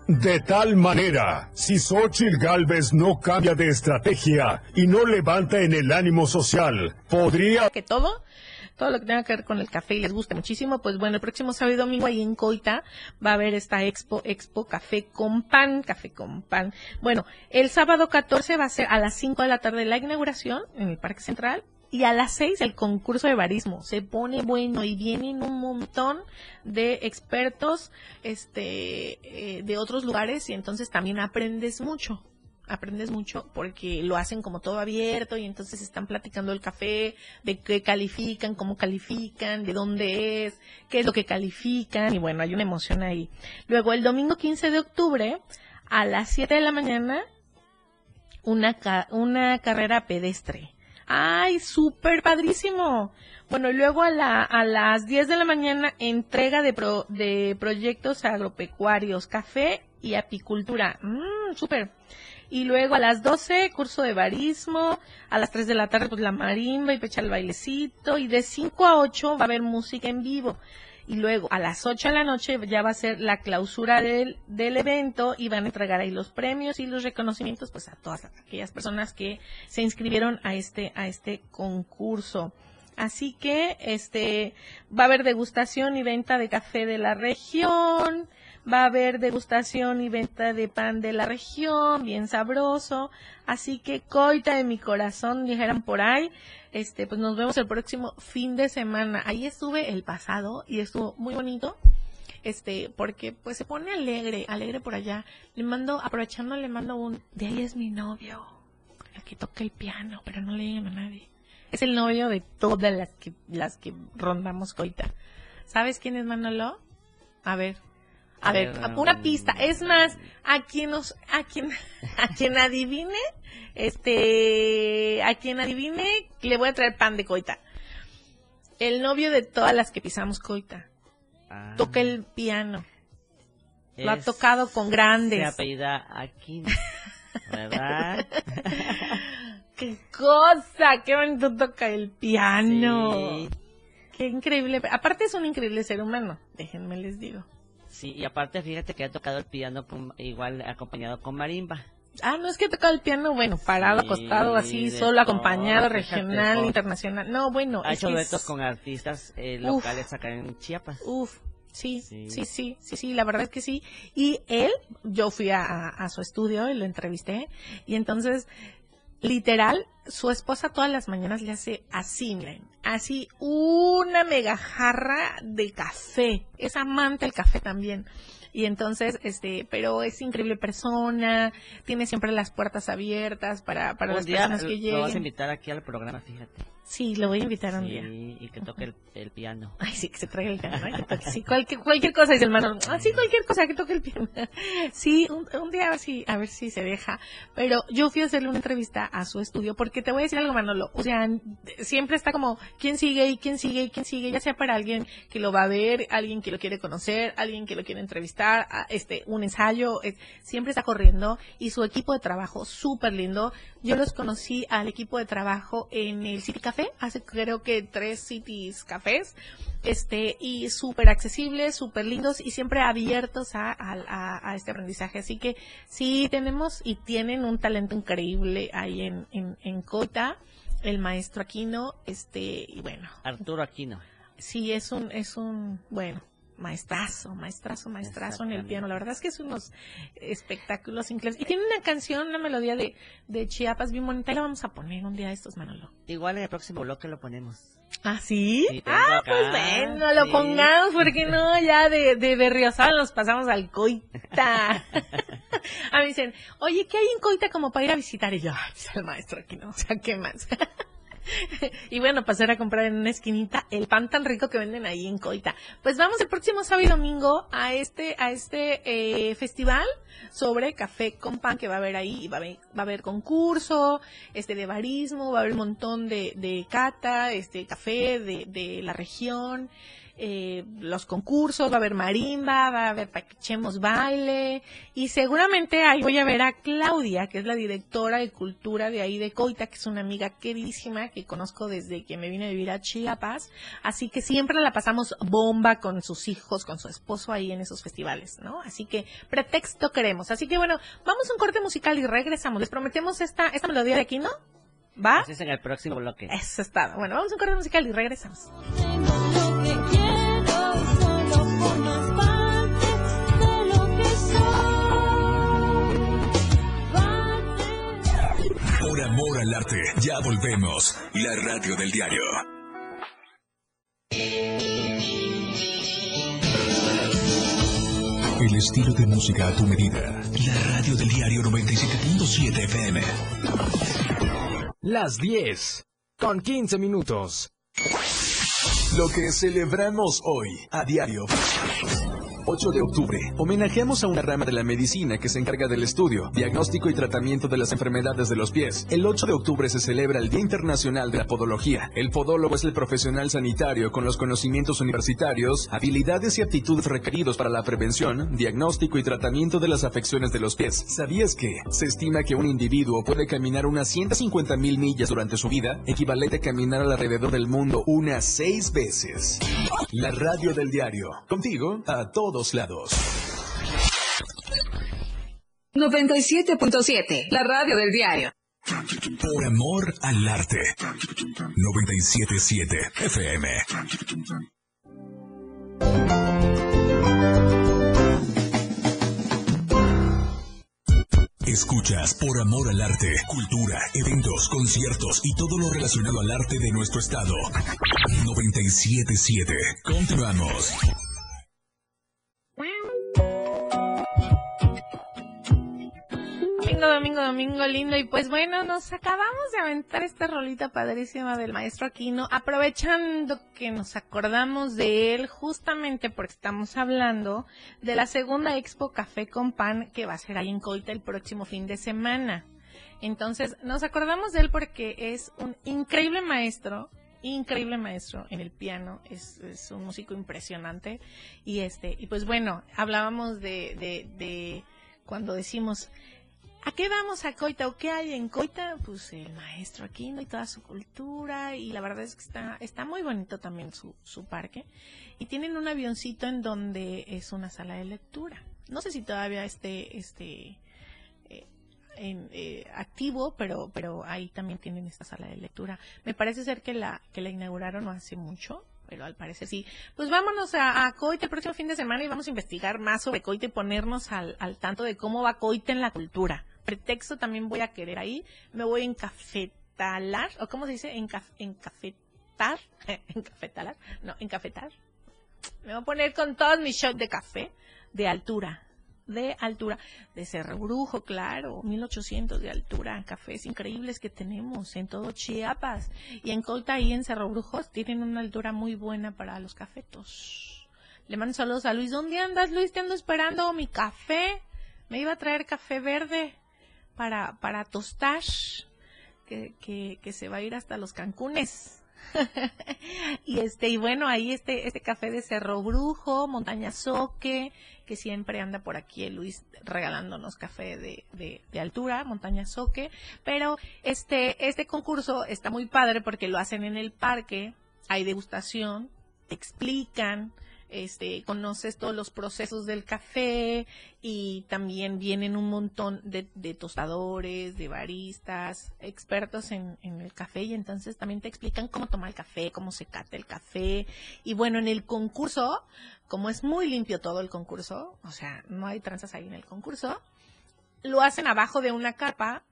De tal manera, si Xochitl Galvez no cambia de estrategia y no levanta en el ánimo social, podría que todo todo lo que tenga que ver con el café y les gusta muchísimo, pues bueno, el próximo sábado y domingo ahí en Coita va a haber esta expo, expo café con pan, café con pan. Bueno, el sábado 14 va a ser a las 5 de la tarde la inauguración en el Parque Central y a las 6 el concurso de barismo. Se pone bueno y vienen un montón de expertos este eh, de otros lugares y entonces también aprendes mucho aprendes mucho porque lo hacen como todo abierto y entonces están platicando el café, de qué califican, cómo califican, de dónde es, qué es lo que califican y bueno, hay una emoción ahí. Luego el domingo 15 de octubre a las 7 de la mañana una, una carrera pedestre. ¡Ay, súper padrísimo! Bueno, y luego a, la, a las 10 de la mañana entrega de, pro, de proyectos agropecuarios, café y apicultura. ¡Mmm, súper! Y luego a las 12, curso de barismo. A las 3 de la tarde, pues la marimba y pecha el bailecito. Y de 5 a 8 va a haber música en vivo. Y luego a las 8 de la noche ya va a ser la clausura del, del evento y van a entregar ahí los premios y los reconocimientos pues a todas aquellas personas que se inscribieron a este, a este concurso. Así que este va a haber degustación y venta de café de la región, va a haber degustación y venta de pan de la región, bien sabroso. Así que coita de mi corazón, dijeran por ahí. Este, pues nos vemos el próximo fin de semana. Ahí estuve el pasado y estuvo muy bonito. Este, porque pues se pone alegre, alegre por allá. Le mando, aprovechando, le mando un, de ahí es mi novio, el que toca el piano, pero no le digan a nadie. Es el novio de todas las que, las que rondamos coita. ¿Sabes quién es Manolo? A ver, a ver, una pista. Es más, a quien nos, a quien, [laughs] a quien adivine, este, a quien adivine, le voy a traer pan de coita. El novio de todas las que pisamos coita. Ah. Toca el piano. Lo ha tocado con grandes. Se apellida ¿verdad? [laughs] ¡Qué cosa! ¡Qué bonito toca el piano! Sí. ¡Qué increíble! Aparte es un increíble ser humano, déjenme les digo. Sí, y aparte fíjate que ha tocado el piano con- igual acompañado con marimba. Ah, no es que ha tocado el piano, bueno, parado, Sí, acostado, así, solo, todo, acompañado, regional, internacional. No, bueno, Ha hecho duetos es- con artistas eh, Uf. locales acá en Chiapas. Uf, sí, Sí. sí, sí, sí, sí, la verdad es que sí. Y él, yo fui a- a su estudio y lo entrevisté, y entonces, literal, su esposa todas las mañanas le hace así, miren, así una mega jarra de café. Es amante el café también. Y entonces, este, pero es increíble persona, tiene siempre las puertas abiertas para, para Un las día personas que lo vas a lleguen. invitar aquí al programa, fíjate. Sí, lo voy a invitar un Sí, día. y que toque el, el piano. Ay, sí, que se traiga el piano. ¿no? Que toque, sí, cualquier, cualquier cosa, dice el hermano. Ah, sí, cualquier cosa, que toque el piano. Sí, un, un día si, a ver si se deja. Pero yo fui a hacerle una entrevista a su estudio, porque te voy a decir algo, Manolo. O sea, siempre está como, ¿quién sigue y quién sigue y quién sigue? Ya sea para alguien que lo va a ver, alguien que lo quiere conocer, alguien que lo quiere entrevistar, a- este, un ensayo. es- siempre está corriendo. Y su equipo de trabajo, súper lindo. Yo los conocí al equipo de trabajo en el City Café, hace creo que tres Cities Cafés, este, y súper accesibles, súper lindos y siempre abiertos a, a, a- a este aprendizaje. Así que sí tenemos y tienen un talento increíble ahí en, en, en Cota, el maestro Aquino, este, y bueno, Arturo Aquino. sí es un, es un, bueno, maestrazo, maestrazo, maestrazo en el piano. La verdad es que es unos espectáculos increíbles. Y tiene una canción, una melodía de, de Chiapas bien bonita. Y la vamos a poner un día de estos, Manolo. Igual en el próximo bloque lo ponemos. ¿Ah, sí? Ah, acá, pues bueno, lo sí. pongamos, porque no, ya de, de Berriozal nos pasamos al Coita. a [laughs] mí [laughs] me dicen, oye, ¿qué hay en Coita como para ir a visitar? Y yo, ay, pues el maestro aquí no, o sea, ¿qué más? [laughs] [laughs] y bueno, pasar a comprar en una esquinita el pan tan rico que venden ahí en Coita. Pues vamos el próximo sábado y domingo a este, a este eh, festival sobre café con pan que va a haber ahí, va a haber, va a haber concurso, este de barismo, va a haber un montón de, de cata, este café de, de la región, eh, los concursos, va a haber marimba, va a haber paquichemos baile y seguramente ahí voy a ver a Claudia, que es la directora de cultura de ahí de Coita, que es una amiga queridísima que conozco desde que me vine a vivir a Chiapas, así que siempre la pasamos bomba con sus hijos, con su esposo ahí en esos festivales, ¿no? Así que pretexto queremos. Así que bueno, vamos a un corte musical y regresamos. Les prometemos esta, esta melodía de aquí, ¿no? ¿Va? Así es en el próximo bloque. Eso está. Bueno, vamos a un corte musical y regresamos. Amor al arte, ya volvemos. La radio del diario. El estilo de música a tu medida. La radio del diario 97.7 FM. Las 10. Con 15 minutos. Lo que celebramos hoy a diario. 8 de octubre. Homenajeamos a una rama de la medicina que se encarga del estudio, diagnóstico y tratamiento de las enfermedades de los pies. El 8 de octubre se celebra el Día Internacional de la Podología. El podólogo es el profesional sanitario con los conocimientos universitarios, habilidades y aptitudes requeridos para la prevención, diagnóstico y tratamiento de las afecciones de los pies. ¿Sabías que se estima que un individuo puede caminar unas 150 mil millas durante su vida, equivalente a caminar alrededor del mundo unas seis veces? La radio del diario. Contigo a todos lados. 97.7, la radio del diario. Por amor al arte. 977 FM. Escuchas por amor al arte, cultura, eventos, conciertos y todo lo relacionado al arte de nuestro estado. 977. Continuamos. Domingo, domingo, lindo. Y pues bueno, nos acabamos de aventar esta rolita padrísima del maestro Aquino, aprovechando que nos acordamos de él justamente porque estamos hablando de la segunda Expo Café con Pan que va a ser ahí en el próximo fin de semana. Entonces, nos acordamos de él porque es un increíble maestro, increíble maestro en el piano, es, es un músico impresionante. Y este, y pues bueno, hablábamos de, de, de cuando decimos, ¿A qué vamos a Coita o qué hay en Coita? Pues el maestro Aquino y toda su cultura y la verdad es que está, está muy bonito también su, su parque. Y tienen un avioncito en donde es una sala de lectura. No sé si todavía esté este, eh, eh, activo, pero, pero ahí también tienen esta sala de lectura. Me parece ser que la, que la inauguraron hace mucho, pero al parecer sí. Pues vámonos a, a Coita el próximo fin de semana y vamos a investigar más sobre Coita y ponernos al, al tanto de cómo va Coita en la cultura. Pretexto también voy a querer ahí. Me voy a encafetalar, o cómo se dice, Encaf- encafetar, [laughs] encafetalar, no, encafetar. Me voy a poner con todos mis shots de café de altura. de altura, de Cerro Brujo, claro, 1800 de altura, cafés increíbles que tenemos en todo Chiapas y en Colta y en Cerro Brujo tienen una altura muy buena para los cafetos. Le mando saludos a Luis. ¿Dónde andas, Luis? Te ando esperando mi café. Me iba a traer café verde para, para tostar, que, que, se va a ir hasta los Cancunes. [laughs] y este, y bueno, ahí este, este café de Cerro Brujo, Montaña Soque, que siempre anda por aquí Luis regalándonos café de, de, de altura, Montaña Soque. Pero este, este concurso está muy padre porque lo hacen en el parque, hay degustación, te explican, este, conoces todos los procesos del café y también vienen un montón de, tostadores, de baristas, expertos en, en, el café y entonces también te explican cómo tomar el café, cómo se cata el café. Y bueno, en el concurso, como es muy limpio todo el concurso, o sea, no hay tranzas ahí en el concurso, lo hacen abajo de una capa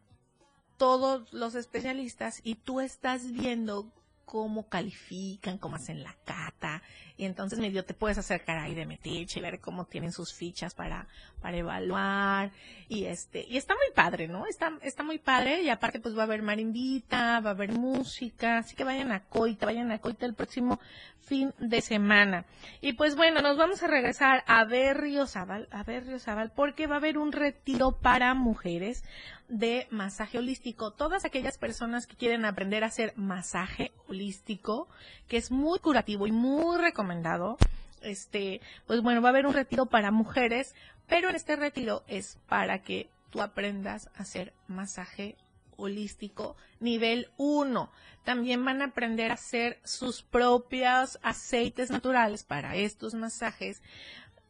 todos los especialistas y tú estás viendo cómo califican, cómo hacen la cata, y entonces medio te puedes acercar ahí de metiche y ver cómo tienen sus fichas para, para evaluar, y este, y está muy padre, ¿no? Está, está muy padre, y aparte pues va a haber marimbita, va a haber música, así que vayan a Coita, vayan a Coita el próximo fin de semana. Y pues bueno, nos vamos a regresar a Berriozábal, a Berriozábal, porque va a haber un retiro para mujeres de masaje holístico. Todas aquellas personas que quieren aprender a hacer masaje holístico, que es muy curativo y muy recomendado, este, pues bueno, va a haber un retiro para mujeres, pero en este retiro es para que tú aprendas a hacer masaje holístico nivel 1. También van a aprender a hacer sus propios aceites naturales para estos masajes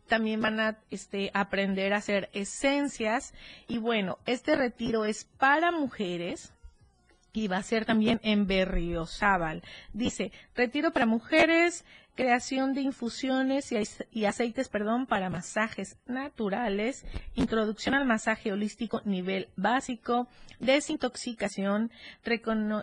también van a este, aprender a hacer esencias. Y bueno, este retiro es para mujeres y va a ser también en Berriozábal. Dice, retiro para mujeres, creación de infusiones y, aceites, perdón, para masajes naturales, introducción al masaje holístico nivel básico, desintoxicación,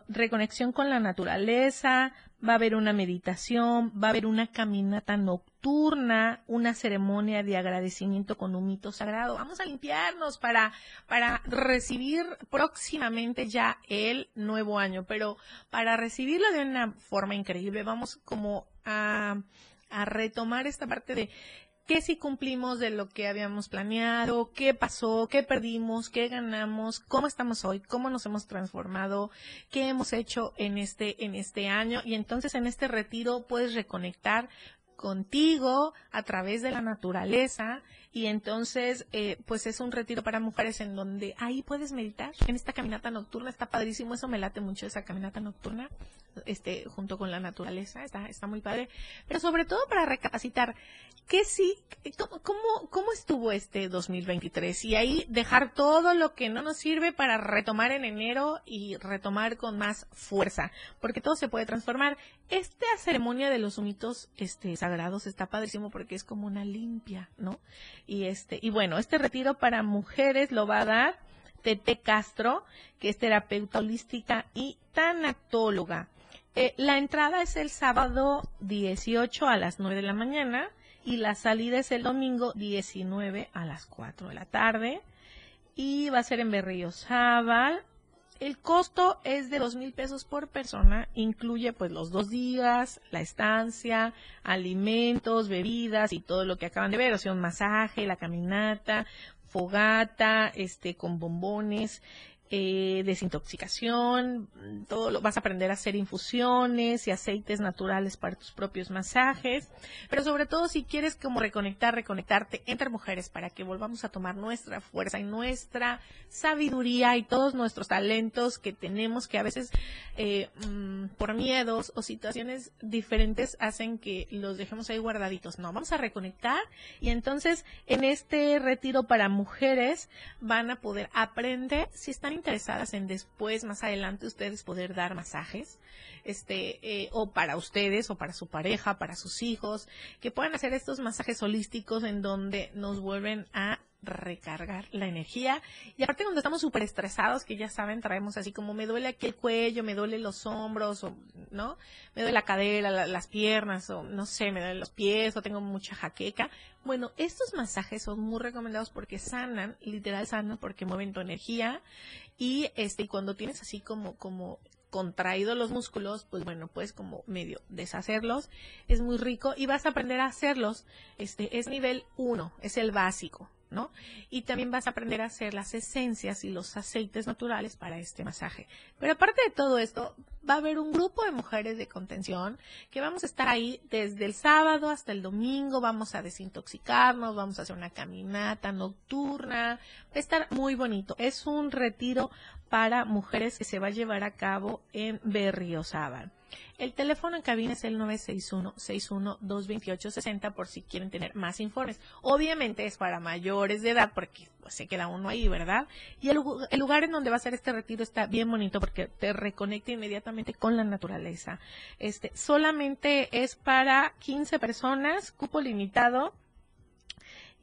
reconexión con la naturaleza, va a haber una meditación, va a haber una caminata nocturna, una ceremonia de agradecimiento con un mito sagrado. Vamos a limpiarnos para, para recibir próximamente ya el nuevo año, pero para recibirlo de una forma increíble, vamos como a, a retomar esta parte de qué si cumplimos de lo que habíamos planeado, qué pasó, qué perdimos, qué ganamos, cómo estamos hoy, cómo nos hemos transformado, qué hemos hecho en este, en este año. Y entonces en este retiro puedes reconectar contigo a través de la naturaleza y entonces eh, pues es un retiro para mujeres en donde ahí puedes meditar. En esta caminata nocturna está padrísimo eso me late mucho esa caminata nocturna este junto con la naturaleza está está muy padre. Pero sobre todo para recapacitar que sí cómo, cómo cómo estuvo este 2023 y ahí dejar todo lo que no nos sirve para retomar en enero y retomar con más fuerza porque todo se puede transformar. Esta ceremonia de los humitos este sagrados está padrísimo porque es como una limpia no y este y bueno este retiro para mujeres lo va a dar Tete Castro que es terapeuta holística y tanatóloga. Eh, la entrada es el sábado 18 a las 9 de la mañana y la salida es el domingo 19 a las 4 de la tarde. Y va a ser en Berriozábal el costo es de dos mil pesos por persona, incluye pues los dos días, la estancia, alimentos, bebidas y todo lo que acaban de ver, o sea, un masaje, la caminata, fogata, este, con bombones, eh, desintoxicación, todo lo, vas a aprender a hacer infusiones y aceites naturales para tus propios masajes, pero sobre todo si quieres como reconectar, reconectarte entre mujeres para que volvamos a tomar nuestra fuerza y nuestra sabiduría y todos nuestros talentos que tenemos que a veces eh, mmm, por miedos o situaciones diferentes hacen que los dejemos ahí guardaditos. No, vamos a reconectar y entonces en este retiro para mujeres van a poder aprender si están interesadas en después, más adelante, ustedes poder dar masajes, este, eh, o para ustedes, o para su pareja, para sus hijos, que puedan hacer estos masajes holísticos en donde nos vuelven a recargar la energía. Y aparte cuando estamos súper estresados, que ya saben, traemos así como me duele aquí el cuello, me duele los hombros, o, ¿no? Me duele la cadera, la- las piernas, o no sé, me duelen los pies, o tengo mucha jaqueca. Bueno, estos masajes son muy recomendados porque sanan, literal sanan, porque mueven tu energía. Y este, cuando tienes así como, como contraído los músculos, pues bueno, puedes como medio deshacerlos. Es muy rico y vas a aprender a hacerlos. Este es nivel 1, es el básico, ¿no? Y también vas a aprender a hacer las esencias y los aceites naturales para este masaje. Pero aparte de todo esto, va a haber un grupo de mujeres de contención que vamos a estar ahí desde el sábado hasta el domingo, vamos a desintoxicarnos, vamos a hacer una caminata nocturna, va a estar muy bonito. Es un retiro para mujeres que se va a llevar a cabo en Berriozábal. El teléfono en cabina es el 961-61-228-60 por si quieren tener más informes. Obviamente es para mayores de edad porque pues, se queda uno ahí, ¿verdad? Y el, el lugar en donde va a ser este retiro está bien bonito porque te reconecta inmediatamente con la naturaleza. Este, solamente es para 15 personas, cupo limitado.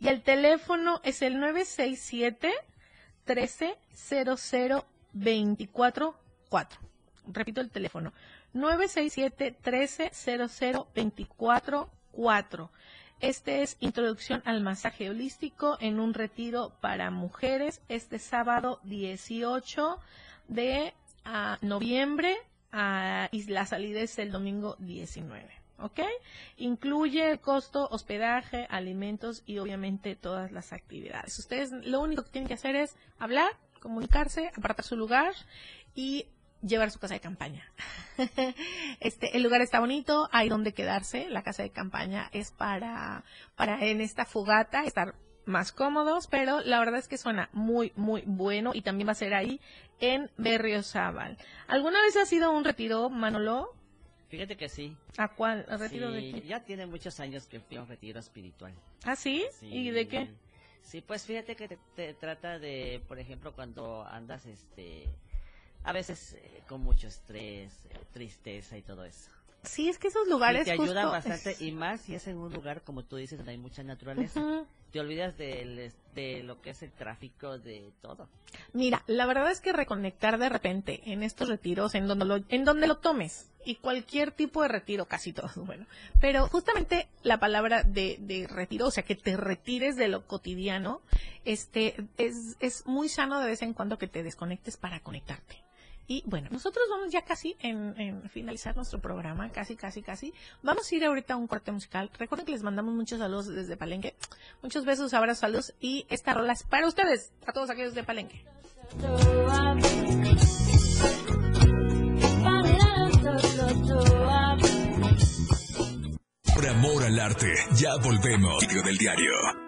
Y el teléfono es el 967 13 00 24 4. Repito el teléfono. 967 13 00 24 4. Este es Introducción al Masaje Holístico en un retiro para mujeres este sábado 18 de ah, noviembre ah, y la salida es el domingo 19. ¿Ok? Incluye el costo, hospedaje, alimentos y obviamente todas las actividades. Ustedes lo único que tienen que hacer es hablar, comunicarse, apartar su lugar y llevar su casa de campaña. [laughs] este, el lugar está bonito, hay donde quedarse. La casa de campaña es para, para en esta fogata estar más cómodos, pero la verdad es que suena muy, muy bueno y también va a ser ahí en Berriozábal. ¿Alguna vez ha sido un retiro, Manolo? Fíjate que sí. ¿A cuál? ¿El retiro Sí, de qué? Ya tiene muchos años que fui a un retiro espiritual. ¿Ah, sí? Sí. ¿Y de qué? Sí, pues fíjate que te, te trata de, por ejemplo, cuando andas, este, a veces eh, con mucho estrés, tristeza y todo eso. Sí, es que esos lugares y te ayudan justo- bastante [laughs] y más si es en un lugar como tú dices donde hay mucha naturaleza. Te olvidas de lo que es el tráfico, de todo. Mira, la verdad es que reconectar de repente en estos retiros, en donde lo, en donde lo tomes, y cualquier tipo de retiro, casi todos, [laughs] bueno, pero justamente la palabra de, de retiro, o sea, que te retires de lo cotidiano, este, es, es muy sano de vez en cuando que te desconectes para conectarte. Y bueno, nosotros vamos ya casi en, finalizar nuestro programa, casi, casi, casi. Vamos a ir ahorita a un corte musical. Recuerden que les mandamos muchos saludos desde Palenque. Muchos besos, abrazos, saludos. Y esta rola es para ustedes, a todos aquellos de Palenque. Por amor al arte, ya volvemos. Sitio del diario.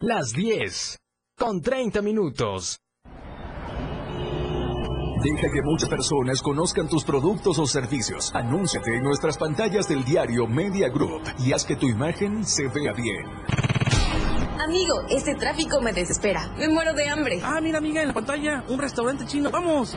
Las 10. Con 30 minutos. Deja que muchas personas conozcan tus productos o servicios. Anúnciate en nuestras pantallas del diario Media Group y haz que tu imagen se vea bien. Amigo, este tráfico me desespera. Me muero de hambre. Ah, mira, amiga, en la pantalla, un restaurante chino. ¡Vamos!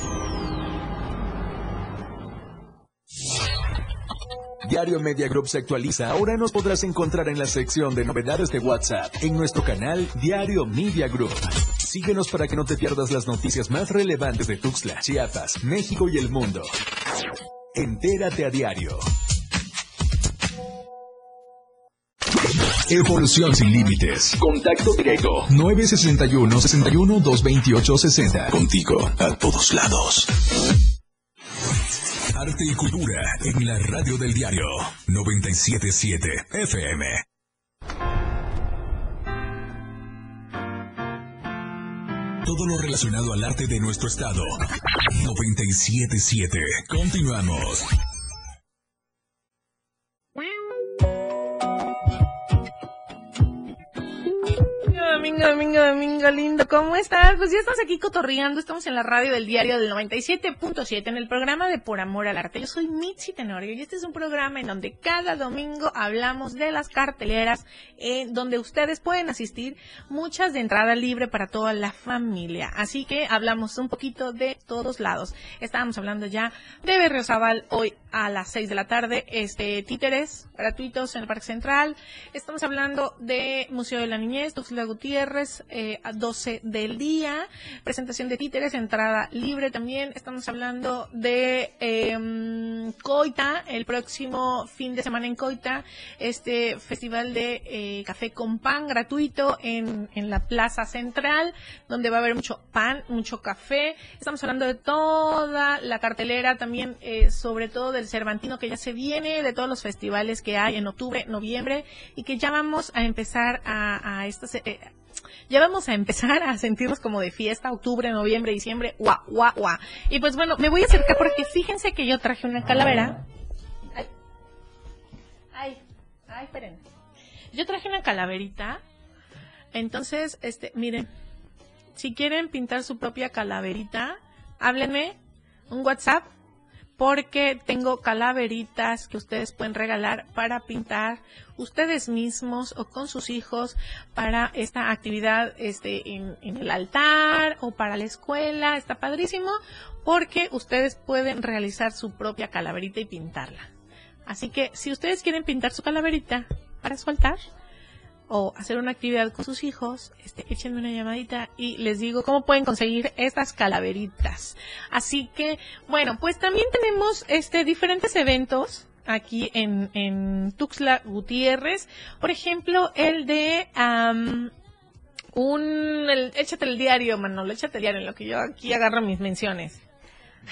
Diario Media Group se actualiza, ahora nos podrás encontrar en la sección de novedades de WhatsApp en nuestro canal Diario Media Group. Síguenos para que no te pierdas las noticias más relevantes de Tuxtla, Chiapas, México y el mundo. Entérate a diario. Evolución sin límites. Contacto directo. 961 61 228 60. Contigo a todos lados. Arte y cultura en la radio del diario 977 FM. Todo lo relacionado al arte de nuestro estado. 977. Continuamos. Domingo, domingo, domingo lindo, ¿cómo estás? Pues ya estamos aquí cotorreando, estamos en la radio del diario del 97.7 en el programa de Por Amor al Arte. Yo soy Mitzi Tenorio y este es un programa en donde cada domingo hablamos de las carteleras, en donde ustedes pueden asistir, muchas de entrada libre para toda la familia. Así que hablamos un poquito de todos lados. Estábamos hablando ya de Berriozabal hoy a las 6 de la tarde, este títeres gratuitos en el Parque Central. Estamos hablando de Museo de la Niñez, Tuxtla Gutiérrez, eh, a 12 del día. Presentación de títeres, entrada libre también. Estamos hablando de eh, Coita, el próximo fin de semana en Coita, este festival de eh, café con pan gratuito en, en la Plaza Central, donde va a haber mucho pan, mucho café. Estamos hablando de toda la cartelera también, eh, sobre todo del Cervantino que ya se viene, de todos los festivales que hay en octubre, noviembre, y que ya vamos a empezar a, a estos, eh, ya vamos a empezar a sentirnos como de fiesta, octubre, noviembre, diciembre, guau, guau, guau. Y pues bueno, me voy a acercar porque fíjense que yo traje una calavera. Ay, ay, ay, esperen. Yo traje una calaverita. Entonces, este, miren, si quieren pintar su propia calaverita, háblenme un WhatsApp porque tengo calaveritas que ustedes pueden regalar para pintar ustedes mismos o con sus hijos para esta actividad este, en, el altar o para la escuela. Está padrísimo porque ustedes pueden realizar su propia calaverita y pintarla. Así que si ustedes quieren pintar su calaverita para su altar, o hacer una actividad con sus hijos, este, échenme una llamadita y les digo cómo pueden conseguir estas calaveritas. Así que, bueno, pues también tenemos este diferentes eventos aquí en, en Tuxtla Gutiérrez. Por ejemplo, el de un échate el diario, Manolo, échate el diario en lo que yo aquí agarro mis menciones.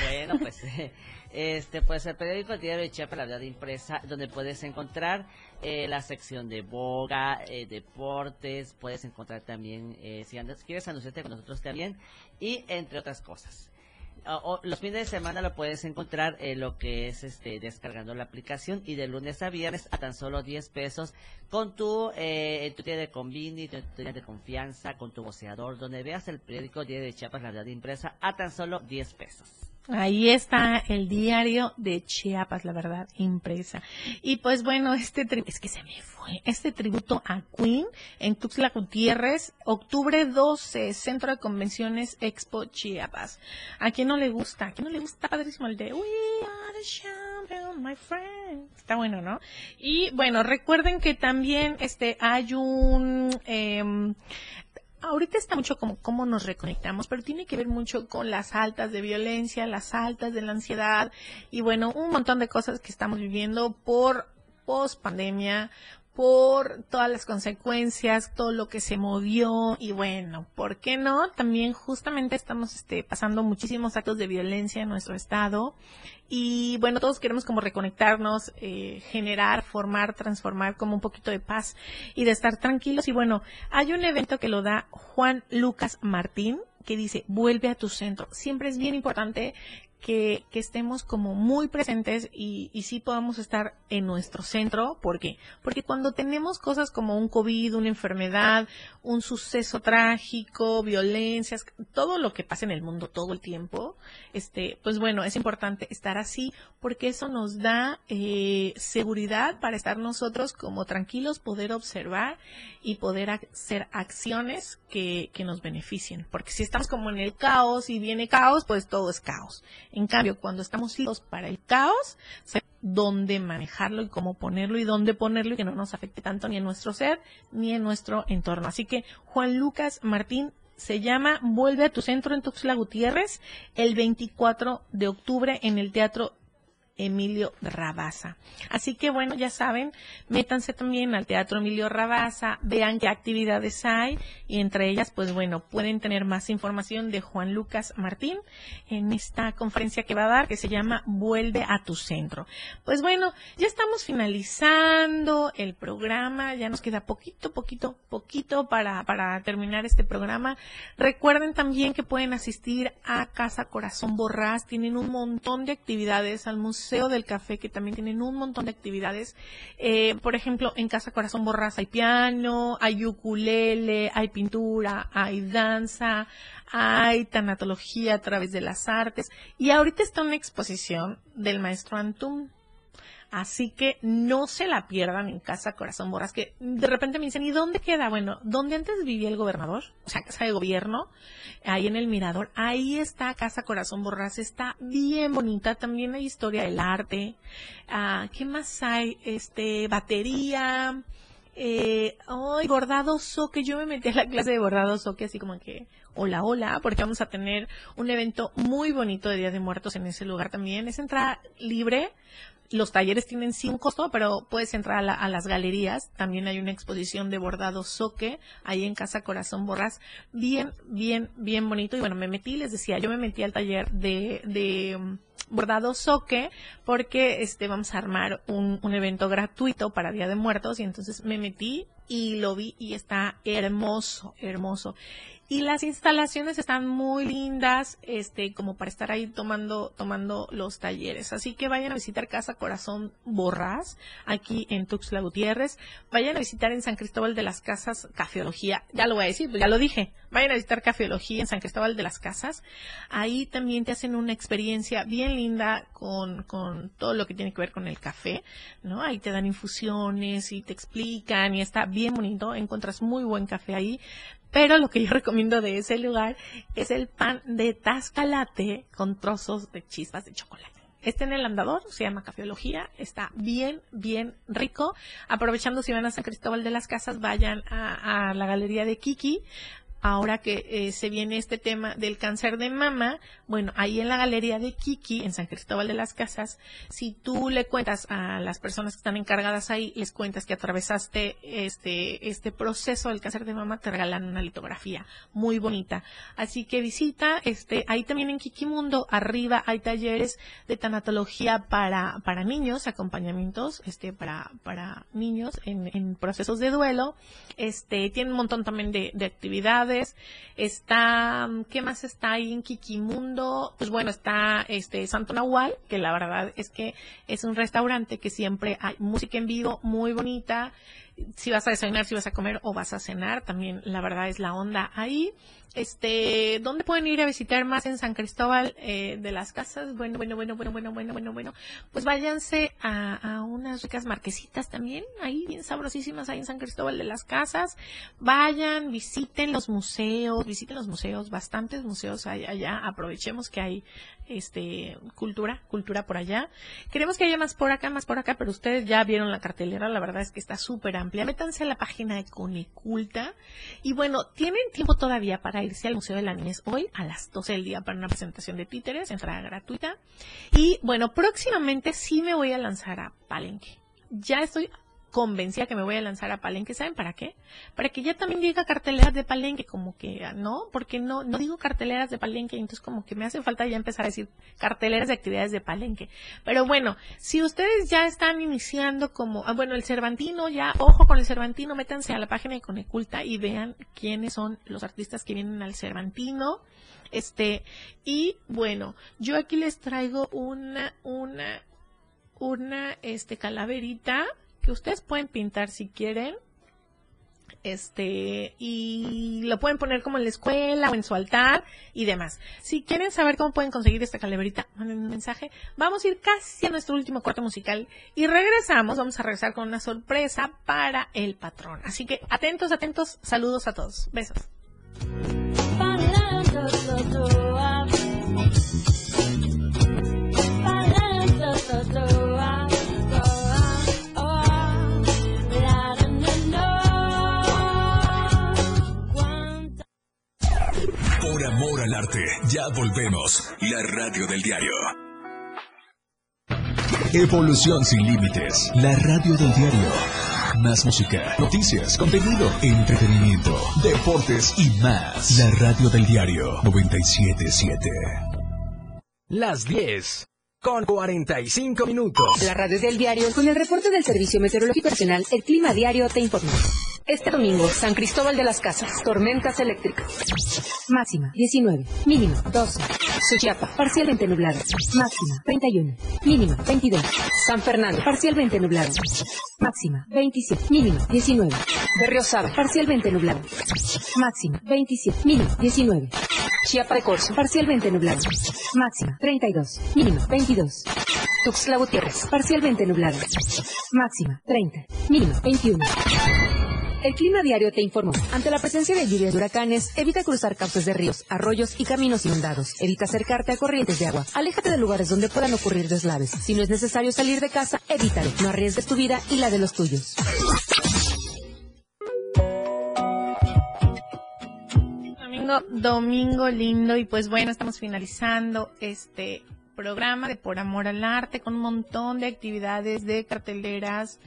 Bueno, pues [laughs] este pues el periódico El Diario de Chiapas, la verdad impresa, donde puedes encontrar eh, la sección de boga, eh, deportes, puedes encontrar también, eh, si andas, quieres anunciarte con nosotros también, y entre otras cosas. Los fines de semana lo puedes encontrar en lo que es este descargando la aplicación y de lunes a viernes a tan solo 10 pesos con tu eh, tu tienda de convini, tu tienda de confianza, con tu voceador, donde veas el periódico Diario de Chiapas, la verdad impresa a tan solo 10 pesos. Ahí está el diario de Chiapas, la verdad, impresa. Y pues bueno, este es que se me fue, este tributo a Queen en Tuxtla Gutiérrez, octubre 12, Centro de Convenciones Expo Chiapas. ¿A quién no le gusta? ¿A quién no le gusta? Padrísimo el de We are the champion, my friend. Está bueno, ¿no? Y bueno, recuerden que también este hay un em, Ahorita está mucho como cómo nos reconectamos, pero tiene que ver mucho con las altas de violencia, las altas de la ansiedad y bueno, un montón de cosas que estamos viviendo por post pandemia, por todas las consecuencias, todo lo que se movió y bueno, ¿por qué no? También justamente estamos este, pasando muchísimos actos de violencia en nuestro estado y bueno, todos queremos como reconectarnos, eh, generar, formar, transformar como un poquito de paz y de estar tranquilos y bueno, hay un evento que lo da Juan Lucas Martín que dice, vuelve a tu centro. Siempre es bien importante que, que estemos como muy presentes y, y sí podamos estar en nuestro centro. ¿Por qué? Porque cuando tenemos cosas como un COVID, una enfermedad, un suceso trágico, violencias, todo lo que pasa en el mundo todo el tiempo, este, pues bueno, es importante estar así porque eso nos da eh, seguridad para estar nosotros como tranquilos, poder observar y poder hacer acciones que, que nos beneficien. Porque si estamos como en el caos y viene caos, pues todo es caos. En cambio, cuando estamos listos para el caos, se- dónde manejarlo y cómo ponerlo y dónde ponerlo y que no nos afecte tanto ni en nuestro ser ni en nuestro entorno. Así que Juan Lucas Martín se llama Vuelve a tu centro en Tuxtla Gutiérrez el 24 de octubre en el Teatro Emilio Rabasa. Así que bueno, ya saben, métanse también al Teatro Emilio Rabasa, vean qué actividades hay y entre ellas, pues bueno, pueden tener más información de Juan Lucas Martín en esta conferencia que va a dar que se llama Vuelve a tu centro. Pues bueno, ya estamos finalizando el programa, ya nos queda poquito, poquito, poquito para, para terminar este programa. Recuerden también que pueden asistir a Casa Corazón Borrás, tienen un montón de actividades al museo Museo del Café, que también tienen un montón de actividades. Eh, por ejemplo, en Casa Corazón Borras hay piano, hay ukulele, hay pintura, hay danza, hay tanatología a través de las artes. Y ahorita está una exposición del maestro Antum. Así que no se la pierdan en Casa Corazón Borras, que de repente me dicen, ¿y dónde queda? Bueno, donde antes vivía el gobernador, o sea, Casa de Gobierno, ahí en el Mirador, ahí está Casa Corazón Borras, está bien bonita, también hay historia del arte, ah, ¿qué más hay? Este, batería, eh, ay, bordado soque, yo me metí a la clase de bordado soque así como que, hola, hola, porque vamos a tener un evento muy bonito de Día de Muertos en ese lugar también, es entrada libre, los talleres tienen sí un costo, pero puedes entrar a, la- a las galerías. También hay una exposición de bordado soque ahí en Casa Corazón Borras. Bien, bien, bien bonito. Y bueno, me metí, les decía, yo me metí al taller de, de mm, bordado soque porque este vamos a armar un, un evento gratuito para Día de Muertos y entonces me metí y lo vi y está hermoso, hermoso. Y las instalaciones están muy lindas, este, como para estar ahí tomando, tomando los talleres. Así que vayan a visitar Casa Corazón Borrás, aquí en Tuxtla Gutiérrez. Vayan a visitar en San Cristóbal de las Casas Cafeología. Ya lo voy a decir, pues ya lo dije. Vayan a visitar Cafeología en San Cristóbal de las Casas. Ahí también te hacen una experiencia bien linda con, con todo lo que tiene que ver con el café, ¿no? Ahí te dan infusiones y te explican y está bien bonito. Encuentras muy buen café ahí. Pero lo que yo recomiendo de ese lugar es el pan de tascalate con trozos de chispas de chocolate. Este en el andador, se llama Cafeología, está bien, bien rico. Aprovechando si van a San Cristóbal de las Casas, vayan a, a la galería de Kiki. Ahora que eh, se viene este tema del cáncer de mama, bueno, ahí en la galería de Kiki, en San Cristóbal de las Casas, si tú le cuentas a las personas que están encargadas ahí, les cuentas que atravesaste este, este proceso del cáncer de mama, te regalan una litografía muy bonita. Así que visita, este, ahí también en Kiki Mundo, arriba hay talleres de tanatología para, para niños, acompañamientos, este, para, para niños en, procesos de duelo. Este, tiene un montón también de, de actividades. Está, ¿qué más está ahí en Kikimundo? Pues bueno, está este Santo Nahual, que la verdad es que es un restaurante que siempre hay música en vivo muy bonita. Si vas a desayunar, si vas a comer o vas a cenar, también la verdad es la onda ahí. Este, ¿dónde pueden ir a visitar más en San Cristóbal eh, de las Casas? Bueno, bueno, bueno, bueno, bueno, bueno, bueno, bueno. Pues váyanse a, a unas ricas marquesitas también, ahí bien sabrosísimas ahí en San Cristóbal de las Casas. Vayan, visiten los museos, visiten los museos, bastantes museos hay allá. Aprovechemos que hay este cultura, cultura por allá. Queremos que haya más por acá, más por acá, pero ustedes ya vieron la cartelera, la verdad es que está súper amplia. Métanse a la página de Coneculta y bueno, tienen tiempo todavía para irse al Museo de la Niñez hoy a las 12 del día para una presentación de títeres, entrada gratuita. Y bueno, próximamente sí me voy a lanzar a Palenque. Ya estoy convencida que me voy a lanzar a Palenque. ¿Saben para qué? Para que ya también diga carteleras de Palenque, como que, ¿no? Porque no, no digo carteleras de Palenque, entonces como que me hace falta ya empezar a decir carteleras de actividades de Palenque. Pero bueno, si ustedes ya están iniciando como, ah, bueno, el Cervantino, ya, ojo con el Cervantino, métanse a la página de Coneculta y vean quiénes son los artistas que vienen al Cervantino. Este, y bueno, yo aquí les traigo una, una, una, este, calaverita ustedes pueden pintar si quieren. Este, y lo pueden poner como en la escuela o en su altar y demás. Si quieren saber cómo pueden conseguir esta calaverita, manden un mensaje. Vamos a ir casi a nuestro último corte musical y regresamos. Vamos a regresar con una sorpresa para el patrón. Así que atentos, atentos. Saludos a todos. Besos. Ya volvemos. La radio del diario. Evolución sin límites. La radio del diario. Más música, noticias, contenido, entretenimiento, deportes y más. La radio del diario 977. Las 10 con 45 minutos. La radio del diario con el reporte del Servicio Meteorológico Nacional, el Clima Diario te informa. Este domingo, San Cristóbal de las Casas, tormentas eléctricas. Máxima 19, mínima 12. Suchiapa, parcialmente nublado. Máxima 31, mínima 22. San Fernando, parcialmente nublado. Máxima 27, mínima 19. Berriosaba, parcialmente nublado. Máxima 27, mínima 19. Chiapa de Corzo, parcialmente nublado. Máxima 32, mínima 22. Tuxtla Gutiérrez, parcialmente nublado. Máxima 30, mínima 21. El clima diario te informó. Ante la presencia de lluvias y huracanes, evita cruzar cauces de ríos, arroyos y caminos inundados. Evita acercarte a corrientes de agua. Aléjate de lugares donde puedan ocurrir deslaves. Si no es necesario salir de casa, evítalo. No arriesgues tu vida y la de los tuyos. Domingo, domingo lindo y pues bueno, estamos finalizando este programa de Por Amor al Arte con un montón de actividades de carteleras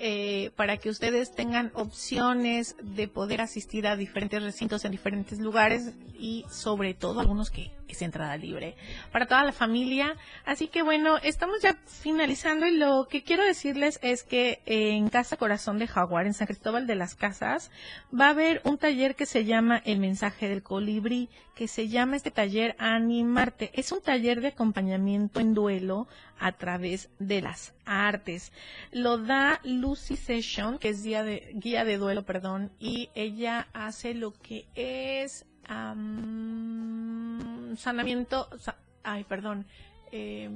eh, para que ustedes tengan opciones de poder asistir a diferentes recintos en diferentes lugares y sobre todo algunos que es entrada libre para toda la familia. Así que bueno, estamos ya finalizando y lo que quiero decirles es que en Casa Corazón de Jaguar, en San Cristóbal de las Casas, va a haber un taller que se llama El mensaje del colibrí, que se llama este taller Animarte. Es un taller de acompañamiento en duelo a través de las artes. Lo da Lucy Session, que es guía de, guía de duelo, perdón, y ella hace lo que es am, sanamiento, sa- ay, perdón, eh,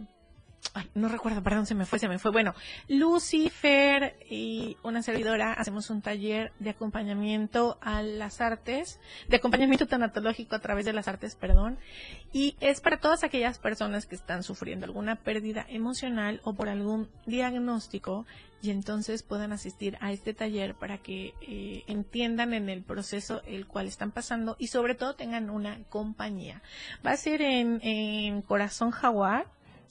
no recuerdo, perdón, se me fue, se me fue. Bueno, Lucifer y una servidora hacemos un taller de acompañamiento a las artes, de acompañamiento tanatológico a través de las artes, perdón, y es para todas aquellas personas que están sufriendo alguna pérdida emocional o por algún diagnóstico y entonces puedan asistir a este taller para que eh, entiendan en el proceso el cual están pasando y sobre todo tengan una compañía. Va a ser en, en Corazón Jaguar,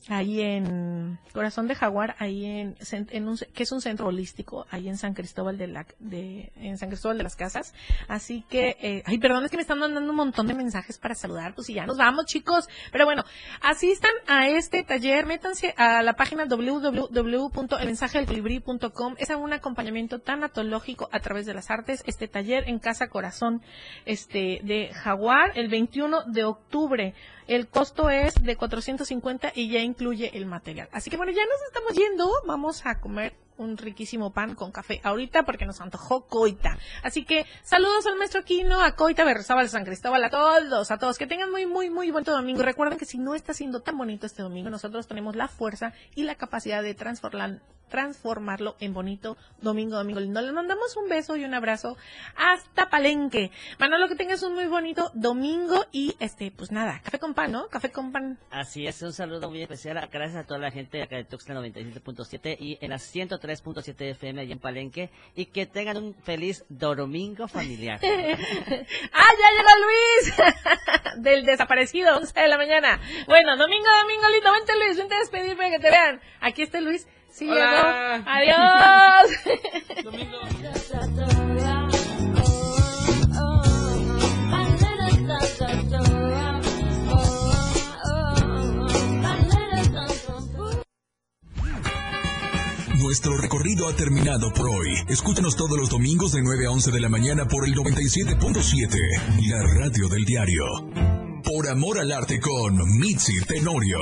ahí en Corazón de Jaguar, ahí en, en un, que es un centro holístico, ahí en San Cristóbal de la, de, en San Cristóbal de las Casas. Así que, eh, ay, perdón, es que me están mandando un montón de mensajes para saludar, pues y ya nos vamos, chicos. Pero bueno, asistan a este taller, métanse a la página www.elmensajedelcolibrí.com. Es un acompañamiento tanatológico a través de las artes. Este taller en Casa Corazón, este, de Jaguar, el 21 de octubre. El costo es de 450 y ya incluye el material. Así que bueno, ya nos estamos yendo. Vamos a comer un riquísimo pan con café ahorita porque nos antojó Coita. Así que saludos al maestro Quino, a Coita, Berrozábal, San Cristóbal, a todos, a todos. Que tengan muy, muy, muy buen domingo. Recuerden que si no está siendo tan bonito este domingo, nosotros tenemos la fuerza y la capacidad de transformar, transformarlo en bonito domingo, domingo lindo. Les mandamos un beso y un abrazo hasta Palenque. Manolo, que tengas un muy bonito domingo y este, pues nada, café con pan, ¿no? Café con pan. Así es, un saludo muy especial. Gracias a toda la gente de acá de Tuxtla 97.7 y en la 103.7 FM allá en Palenque. Y que tengan un feliz domingo familiar. [laughs] ¡Ah, ya llegó Luis! [laughs] Del desaparecido, 11 de la mañana. Bueno, domingo, domingo lindo. Vente Luis, vente a despedirme que te vean. Aquí está Luis. Sí, llegó. Adiós. [laughs] Nuestro recorrido ha terminado por hoy. Escúchanos todos los domingos de 9 a 11 de la mañana por el 97.7, la radio del diario. Por amor al arte con Mitzi Tenorio.